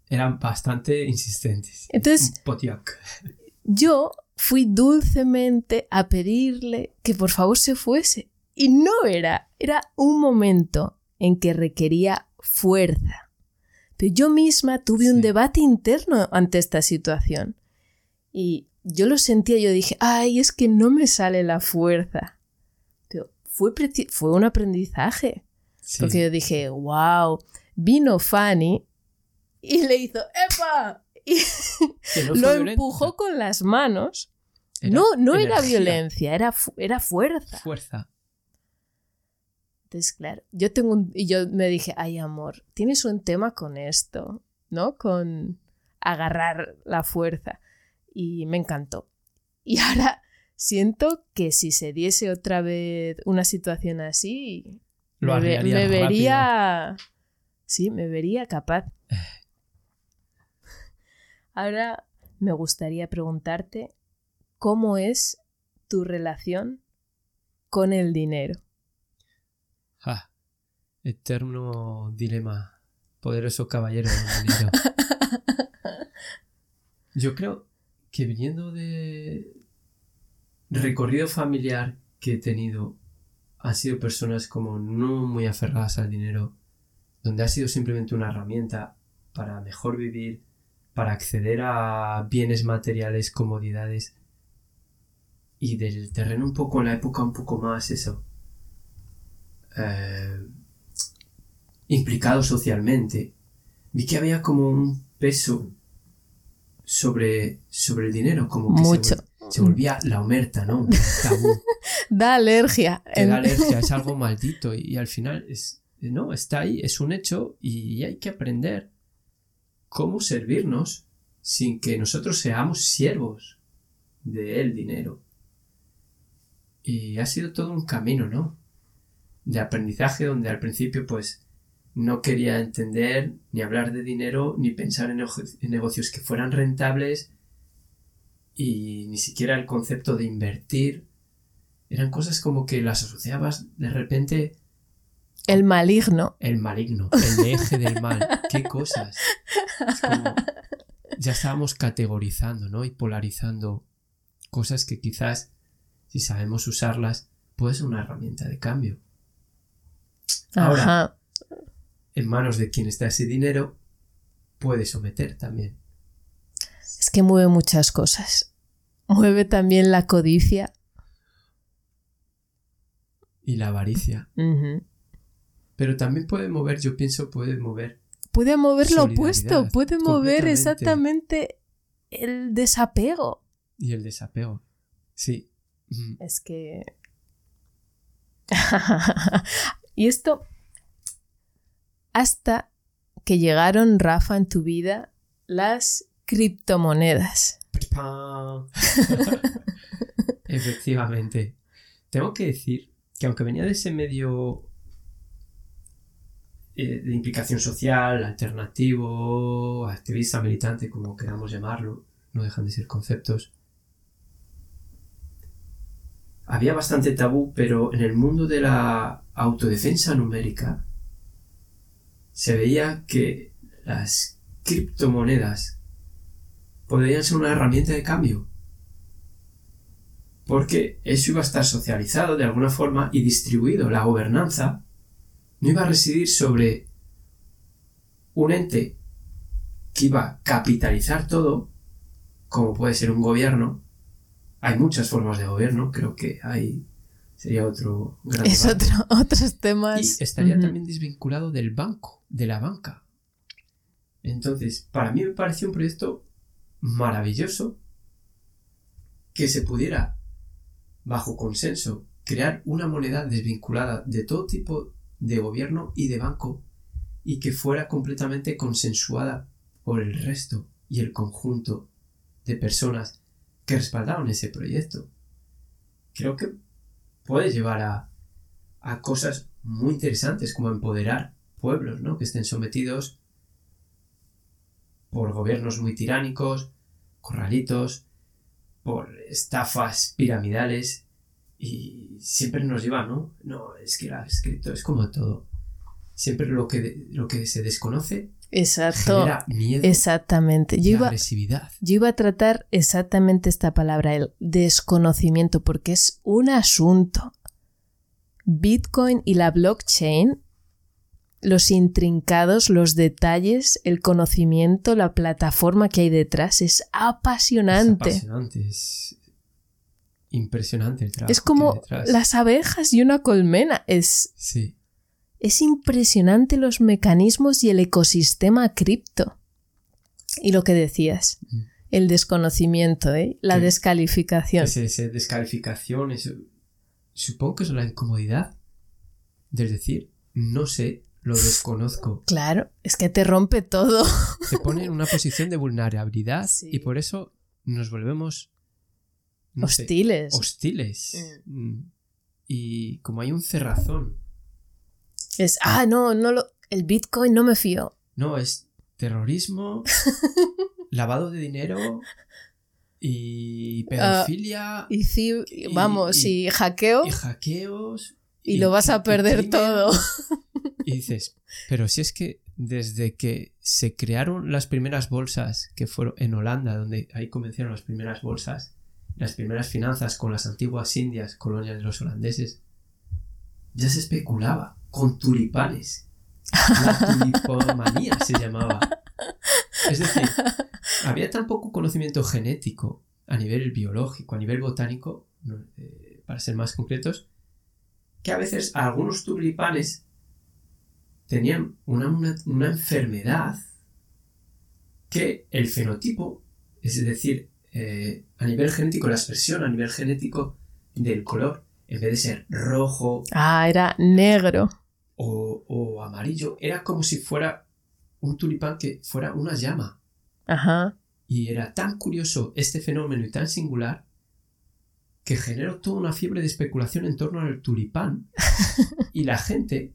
Eran bastante insistentes. Entonces, yo fui dulcemente a pedirle que por favor se fuese. Y no era, era un momento en que requería fuerza. Pero yo misma tuve un debate interno ante esta situación. Y yo lo sentía, yo dije, ay, es que no me sale la fuerza. Pero fue, fue un aprendizaje. Porque yo dije, wow, vino Fanny y le hizo ¡Epa! Y lo empujó con las manos. no, no era violencia, era, era fuerza. Fuerza. Entonces, claro, yo tengo un... Y yo me dije, ay, amor, tienes un tema con esto, ¿no? Con agarrar la fuerza. Y me encantó. Y ahora siento que si se diese otra vez una situación así, me, vería. Sí, me vería capaz. Ahora me gustaría preguntarte cómo es tu relación con el dinero. Ah, eterno dilema. Poderoso caballero del dinero. Yo creo que viniendo de recorrido familiar que he tenido han sido personas como no muy aferradas al dinero, donde ha sido simplemente una herramienta para mejor vivir, para acceder a bienes materiales, comodidades, y del terreno un poco en la época un poco más eso, eh, implicado socialmente, vi que había como un peso sobre, sobre el dinero, como que Mucho. Se, volvía la omerta, ¿no? da alergia. da alergia, es algo maldito y, al final es, no, está ahí, es un hecho y hay que aprender cómo servirnos sin que nosotros seamos siervos del dinero. Y ha sido todo un camino, ¿no? De aprendizaje donde al principio pues no quería entender ni hablar de dinero ni pensar en, negocios que fueran rentables y ni siquiera el concepto de invertir eran cosas como que las asociabas de repente. El maligno. El maligno, el eje del mal. ¿Qué cosas? ya estábamos categorizando, ¿no? Y polarizando cosas que quizás, si sabemos usarlas, puede ser una herramienta de cambio. Ahora, en manos de quien está ese dinero, puede someter también. Es que mueve muchas cosas. Mueve también la codicia, y la avaricia. Pero también puede mover, yo pienso, puede mover. Puede mover lo opuesto, puede mover exactamente el desapego. Y el desapego, sí. Es que... y esto, hasta que llegaron, Rafa, en tu vida, las criptomonedas. Efectivamente. Tengo que decir que aunque venía de ese medio eh, de implicación social, alternativo, activista, militante, como queramos llamarlo, no dejan de ser conceptos, había bastante tabú, pero en el mundo de la autodefensa numérica se veía que las criptomonedas podrían ser una herramienta de cambio porque eso iba a estar socializado de alguna forma y distribuido. La gobernanza no iba a residir sobre un ente que iba a capitalizar todo, como puede ser un gobierno. Hay muchas formas de gobierno, creo que hay Sería otro gran Es otro, otros temas. Y estaría también desvinculado del banco, de la banca. Entonces, para mí me pareció un proyecto maravilloso que se pudiera, bajo consenso, crear una moneda desvinculada de todo tipo de gobierno y de banco y que fuera completamente consensuada por el resto y el conjunto de personas que respaldaron ese proyecto. Creo que puede llevar a, a cosas muy interesantes como empoderar pueblos, ¿no? Que estén sometidos por gobiernos muy tiránicos, corralitos, por estafas piramidales y siempre nos lleva, ¿no? No, es que la escrito es como todo. Siempre lo que, lo que se desconoce Exacto. genera miedo Exactamente. Yo iba, agresividad. yo iba a tratar exactamente esta palabra, el desconocimiento, porque es un asunto. Bitcoin y la blockchain, los intrincados, los detalles, el conocimiento, la plataforma que hay detrás, es apasionante. Es apasionante, es impresionante el trabajo. Es como las abejas y una colmena. Es, Sí, es impresionante los mecanismos y el ecosistema cripto. Y lo que decías, Ujú. el desconocimiento, ¿eh? la Sí. descalificación. ese descalificación, supongo que es la incomodidad de decir, no sé, lo desconozco. Claro, es que te rompe todo. Te pone en una posición de vulnerabilidad Sí. y por eso nos volvemos no sé, Hostiles. hostiles. Mm. Y como hay un cerrazón, Es, ah, no, no lo, el Bitcoin no me fío. no, es terrorismo, lavado de dinero y pedofilia Ah, Y vamos, y- y, hackeo y hackeos. y, lo vas a perder crimen. todo. Y dices, pero si es que desde que se crearon las primeras bolsas, que fueron en Holanda, donde ahí comenzaron las primeras bolsas, las primeras finanzas con las antiguas Indias, colonias de los holandeses, ya se especulaba con tulipanes. La tulipomanía se llamaba. Es decir, había tan poco conocimiento genético a nivel biológico, a nivel botánico, eh, para ser más concretos, que a veces algunos tulipanes tenían una, una- una enfermedad que el fenotipo, es decir, eh, a nivel genético, la expresión a nivel genético del color, en vez de ser rojo Ah, era negro. o, o amarillo, era como si fuera un tulipán que fuera una llama. Ajá. Y era tan curioso este fenómeno y tan singular que generó toda una fiebre de especulación en torno al tulipán. y la gente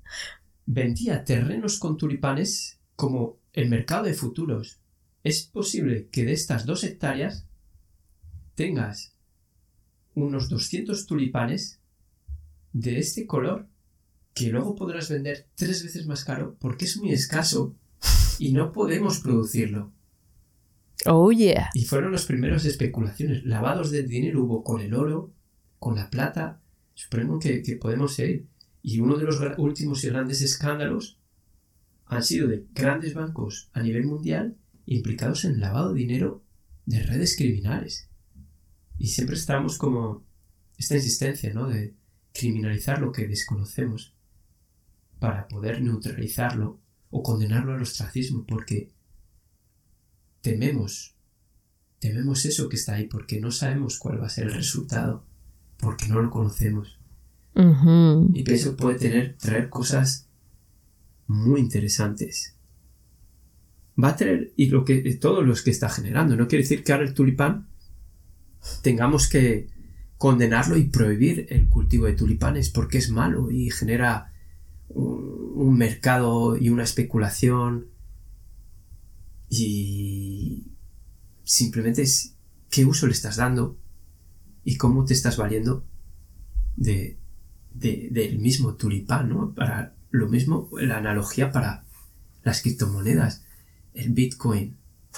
vendía terrenos con tulipanes como el mercado de futuros. Es posible que de estas dos hectáreas tengas unos 200 tulipanes de este color que luego podrás vender tres veces más caro porque es muy escaso y no podemos producirlo. Oh, yeah. Y fueron las primeras especulaciones. Lavados de dinero hubo con el oro, con la plata. Supongo que, que podemos seguir. Y uno de los últimos y grandes escándalos han sido de grandes bancos a nivel mundial implicados en lavado de dinero de redes criminales. Y siempre estamos como esta insistencia, ¿no? De criminalizar lo que desconocemos para poder neutralizarlo o condenarlo al ostracismo, porque tememos, tememos eso que está ahí, porque no sabemos cuál va a ser el resultado, porque no lo conocemos. Y que puede tener, traer cosas muy interesantes. Va a traer, y lo que, todos los que está generando, no quiere decir que ahora el tulipán tengamos que condenarlo y prohibir el cultivo de tulipanes porque es malo y genera un, mercado y una especulación y simplemente es qué uso le estás dando y cómo te estás valiendo de- del mismo tulipán, ¿no? Para lo mismo, la analogía para las criptomonedas, el Bitcoin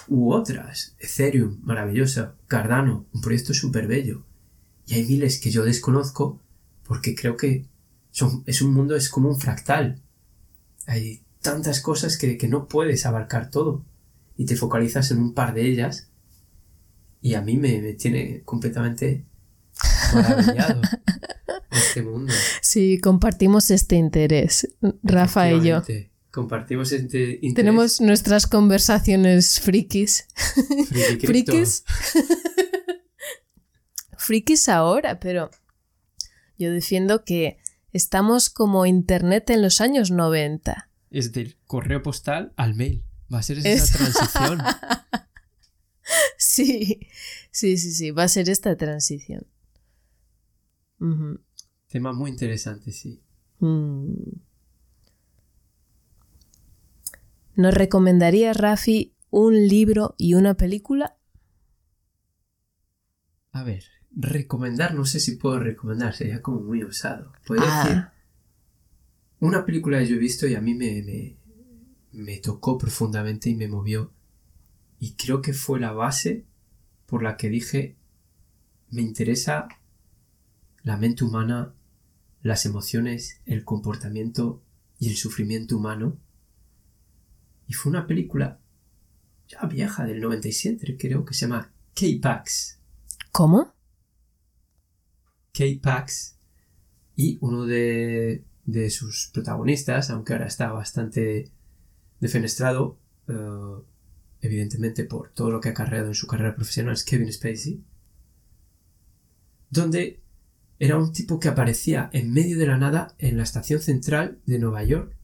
u otras, Ethereum, maravillosa, Cardano, un proyecto súper bello. Y hay miles que yo desconozco porque creo que son, es un mundo, es como un fractal. Hay tantas cosas que, que no puedes abarcar todo y te focalizas en un par de ellas y a mí me, me tiene completamente maravillado. Es este mundo. Sí, compartimos este interés, Rafa y yo. Compartimos este interés. Tenemos nuestras conversaciones frikis. Friki. Frikis. frikis ahora, pero yo defiendo que estamos como Internet en los años 90. Es del correo postal al mail. Va a ser esa Es- transición. Sí, sí, sí, sí, va a ser esta transición. Tema muy interesante, sí. Mm. ¿Nos recomendaría Rafi un libro y una película? A ver, recomendar, no sé si puedo recomendar, sería como muy osado. Podría Ah. decir una película que yo he visto y a mí me, me, me tocó profundamente y me movió. Y creo que fue la base por la que dije, me interesa la mente humana, las emociones, el comportamiento y el sufrimiento humano. Y fue una película ya vieja, del 97, creo que se llama K-Pax. ¿Cómo? K-Pax y uno de, de sus protagonistas, aunque ahora está bastante defenestrado, eh, evidentemente por todo lo que ha acarreado en su carrera profesional, es Kevin Spacey, donde era un tipo que aparecía en medio de la nada en la estación central de Nueva York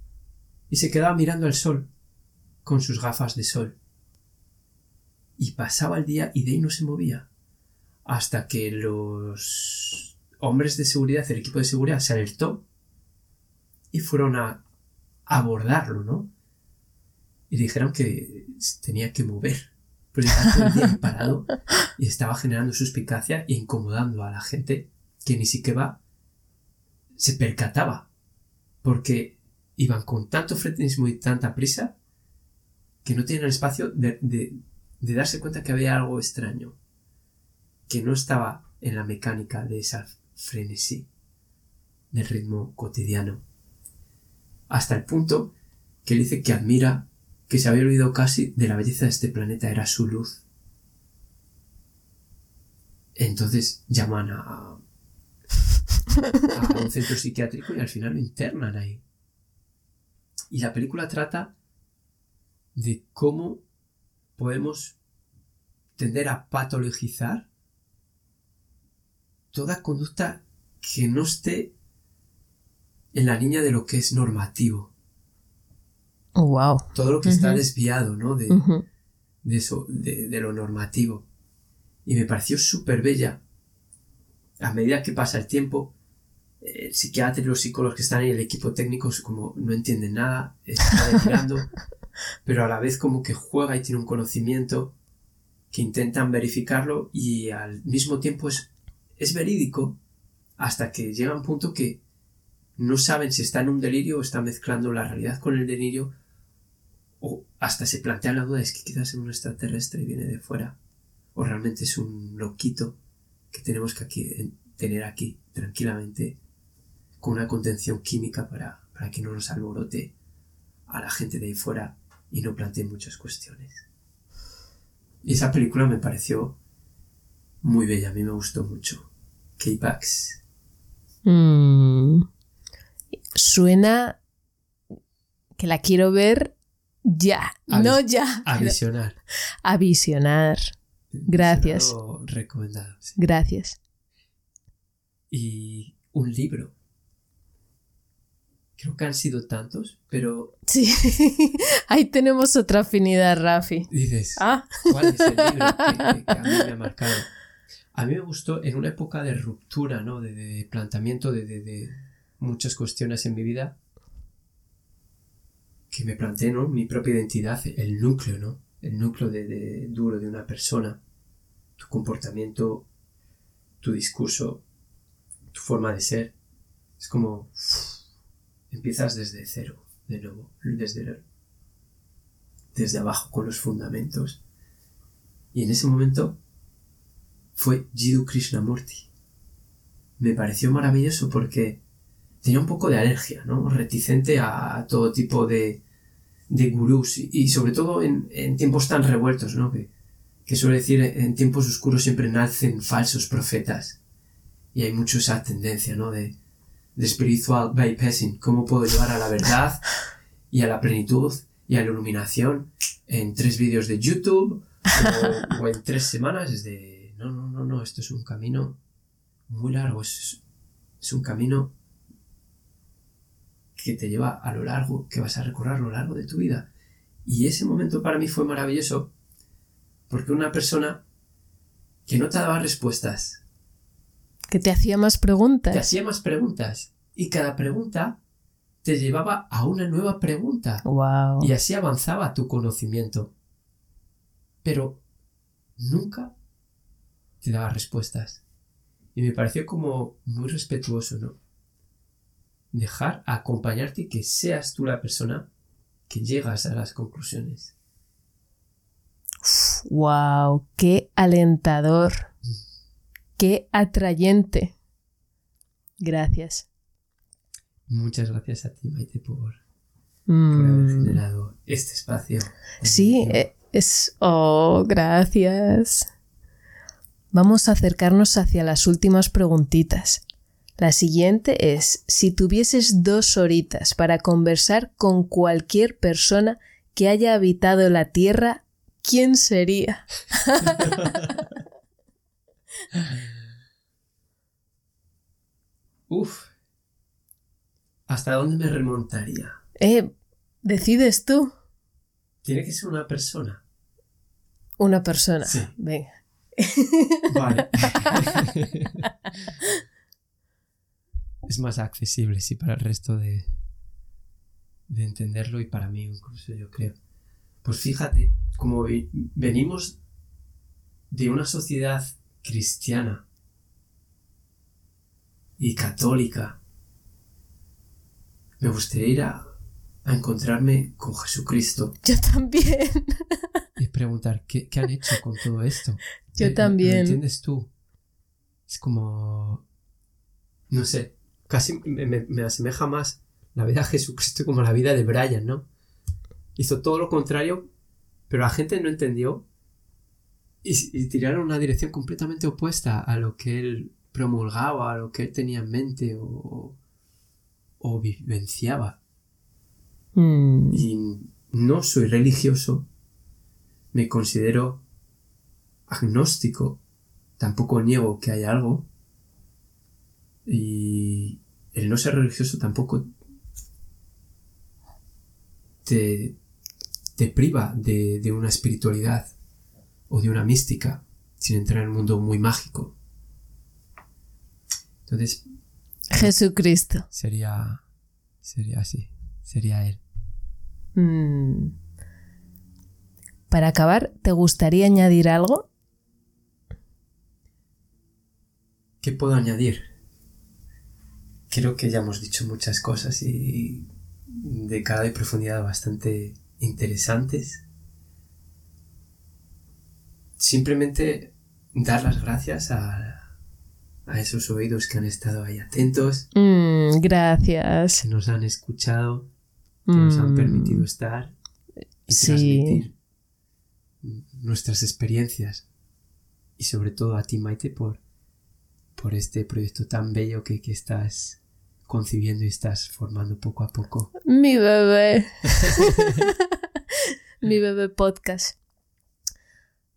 y se quedaba mirando al sol con sus gafas de sol. Y pasaba el día y ahí no se movía hasta que los hombres de seguridad, el equipo de seguridad, se alertó y fueron a abordarlo, ¿no? Y dijeron que tenía que mover. Pero estaba todo el día parado y estaba generando suspicacia e incomodando a la gente que ni siquiera se percataba. Porque iban con tanto frenesmo y tanta prisa que no tenían el espacio de, de- de darse cuenta que había algo extraño que no estaba en la mecánica de esa frenesí, del ritmo cotidiano. Hasta el punto que dice que admira que se había olvidado casi de la belleza de este planeta, era su luz. Entonces llaman a, a un centro psiquiátrico y al final lo internan ahí. Y la película trata de cómo podemos tender a patologizar toda conducta que no esté en la línea de lo que es normativo. Wow. Todo lo que está desviado, ¿no? De, de eso, de, de lo normativo. Y me pareció súper bella. A medida que pasa el tiempo, eh, el psiquiatra y los psicólogos que están ahí, el equipo técnico, como no entienden nada, está delirando, pero a la vez como que juega y tiene un conocimiento que intentan verificarlo y al mismo tiempo es, es verídico hasta que llega un punto que no saben si está en un delirio o está mezclando la realidad con el delirio o hasta se plantea la duda es que quizás es un extraterrestre y viene de fuera o realmente es un loquito que tenemos que aquí, en- tener aquí tranquilamente con una contención química para, para que no nos alborote a la gente de ahí fuera y no plantee muchas cuestiones. Y esa película me pareció muy bella, a mí me gustó mucho. K-Pax. Mm. Suena que la quiero ver ya. A no ya. A visionar. a visionar. Gracias. Recomendado. sí. Gracias. Y un libro. Creo que han sido tantos, pero Sí. Ahí tenemos otra afinidad, Rafi. dices, Ah. ¿cuál es el libro que, que- a mí me ha marcado? A mí me gustó en una época de ruptura, ¿no? De, de planteamiento de, de- de muchas cuestiones en mi vida que me planteé, ¿no? Mi propia identidad, el núcleo, ¿no? El núcleo de, duro de una persona, tu comportamiento, tu discurso, tu forma de ser. Es como uf, empiezas desde cero, de nuevo, desde, desde abajo con los fundamentos. Y en ese momento fue Jiddu Krishnamurti. Me pareció maravilloso porque tenía un poco de alergia, ¿no? Reticente a todo tipo de, de gurús y, sobre todo en, en tiempos tan revueltos, ¿no? Que, que suele decir en tiempos oscuros siempre nacen falsos profetas. Y hay mucho esa tendencia, ¿no? De, de spiritual bypassing, cómo puedo llevar a la verdad y a la plenitud y a la iluminación en tres vídeos de YouTube o, en tres semanas. Es de, no, no, no, no, esto es un camino muy largo, es, es un camino que te lleva a lo largo, que vas a recorrer a lo largo de tu vida. Y ese momento para mí fue maravilloso porque una persona que no te daba respuestas. Que te hacía más preguntas. Te hacía más preguntas. Y cada pregunta te llevaba a una nueva pregunta. Wow. Y así avanzaba tu conocimiento. Pero nunca te daba respuestas. Y me pareció como muy respetuoso, ¿no? Dejar acompañarte y que seas tú la persona que llegas a las conclusiones. ¡Wow! ¡Qué alentador! ¡Qué atrayente! Gracias. Muchas gracias a ti, Maite, por, haber mm. generado este espacio. Sí, eh, es... Oh, gracias. Vamos a acercarnos hacia las últimas preguntitas. La siguiente es, si tuvieses dos horitas para conversar con cualquier persona que haya habitado la Tierra ¿quién sería? Uf. ¿Hasta dónde me remontaría? Eh, decides tú. Tiene que ser una persona. Una persona. Sí. Venga. Vale. es más accesible, sí, para el resto de, de entenderlo y para mí incluso, yo creo. Pues fíjate, como venimos de una sociedad cristiana y católica, me gustaría ir a, encontrarme con Jesucristo. Yo también. Y preguntar, ¿qué, han hecho con todo esto? Yo eh, también. ¿Lo entiendes tú? Es como... No sé, casi me, me asemeja más la vida de Jesucristo como la vida de Brian, ¿no? hizo todo lo contrario, pero la gente no entendió y, tiraron una dirección completamente opuesta a lo que él promulgaba, a lo que él tenía en mente o, o vivenciaba. Mm. Y no soy religioso, me considero agnóstico, tampoco niego que hay algo, y el no ser religioso tampoco te, te priva de, una espiritualidad o de una mística sin entrar en un mundo muy mágico. Entonces. Jesucristo. Sería. Sería así. Sería Él. Mm. Para acabar, ¿te gustaría añadir algo? ¿Qué puedo añadir? Creo que ya hemos dicho muchas cosas y de cara de profundidad bastante interesantes. Simplemente dar las gracias a, a esos oídos que han estado ahí atentos. Mm, gracias. Que nos han escuchado, que nos han mm. permitido estar y transmitir nuestras experiencias. Y sobre todo a ti, Maite, por, por este proyecto tan bello que, que estás concibiendo y estás formando poco a poco. Mi bebé. Mi bebé podcast.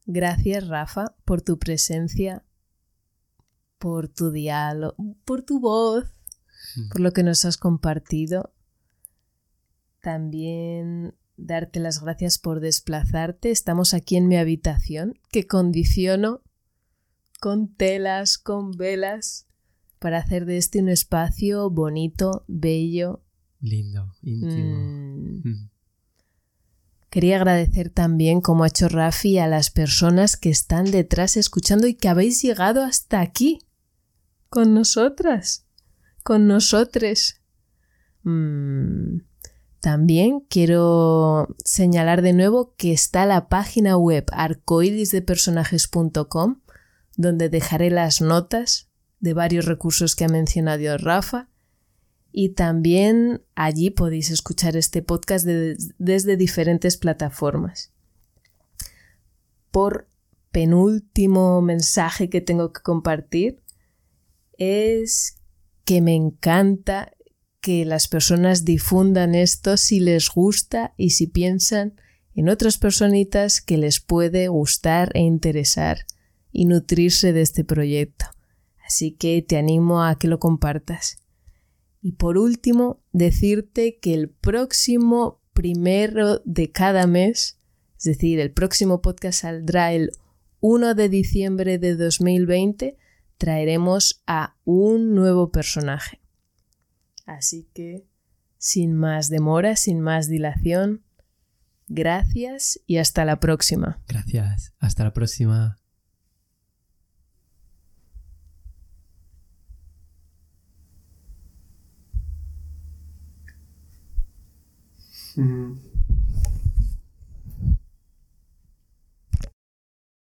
Gracias, Rafa, por tu presencia, por tu diálogo, por tu voz, por lo que nos has compartido. También darte las gracias por desplazarte. Estamos aquí en mi habitación, que condiciono con telas, con velas, para hacer de este un espacio bonito, bello. Lindo, íntimo. Mm. Mm. Quería agradecer también, como ha hecho Rafi, a las personas que están detrás escuchando y que habéis llegado hasta aquí. Con nosotras. Con nosotres. Mm. También quiero señalar de nuevo que está la página web arcoirisdepersonajes.com donde dejaré las notas de varios recursos que ha mencionado Rafa. Y también allí podéis escuchar este podcast desde diferentes plataformas. Por penúltimo mensaje que tengo que compartir es que me encanta que las personas difundan esto si les gusta y si piensan en otras personitas que les puede gustar e interesar y nutrirse de este proyecto. Así que te animo a que lo compartas. Y por último, decirte que el próximo primero de cada mes, es decir, el próximo podcast saldrá el 1 de diciembre de 2020, traeremos a un nuevo personaje. Así que, sin más demora, sin más dilación, gracias y hasta la próxima. Gracias, hasta la próxima. Mm.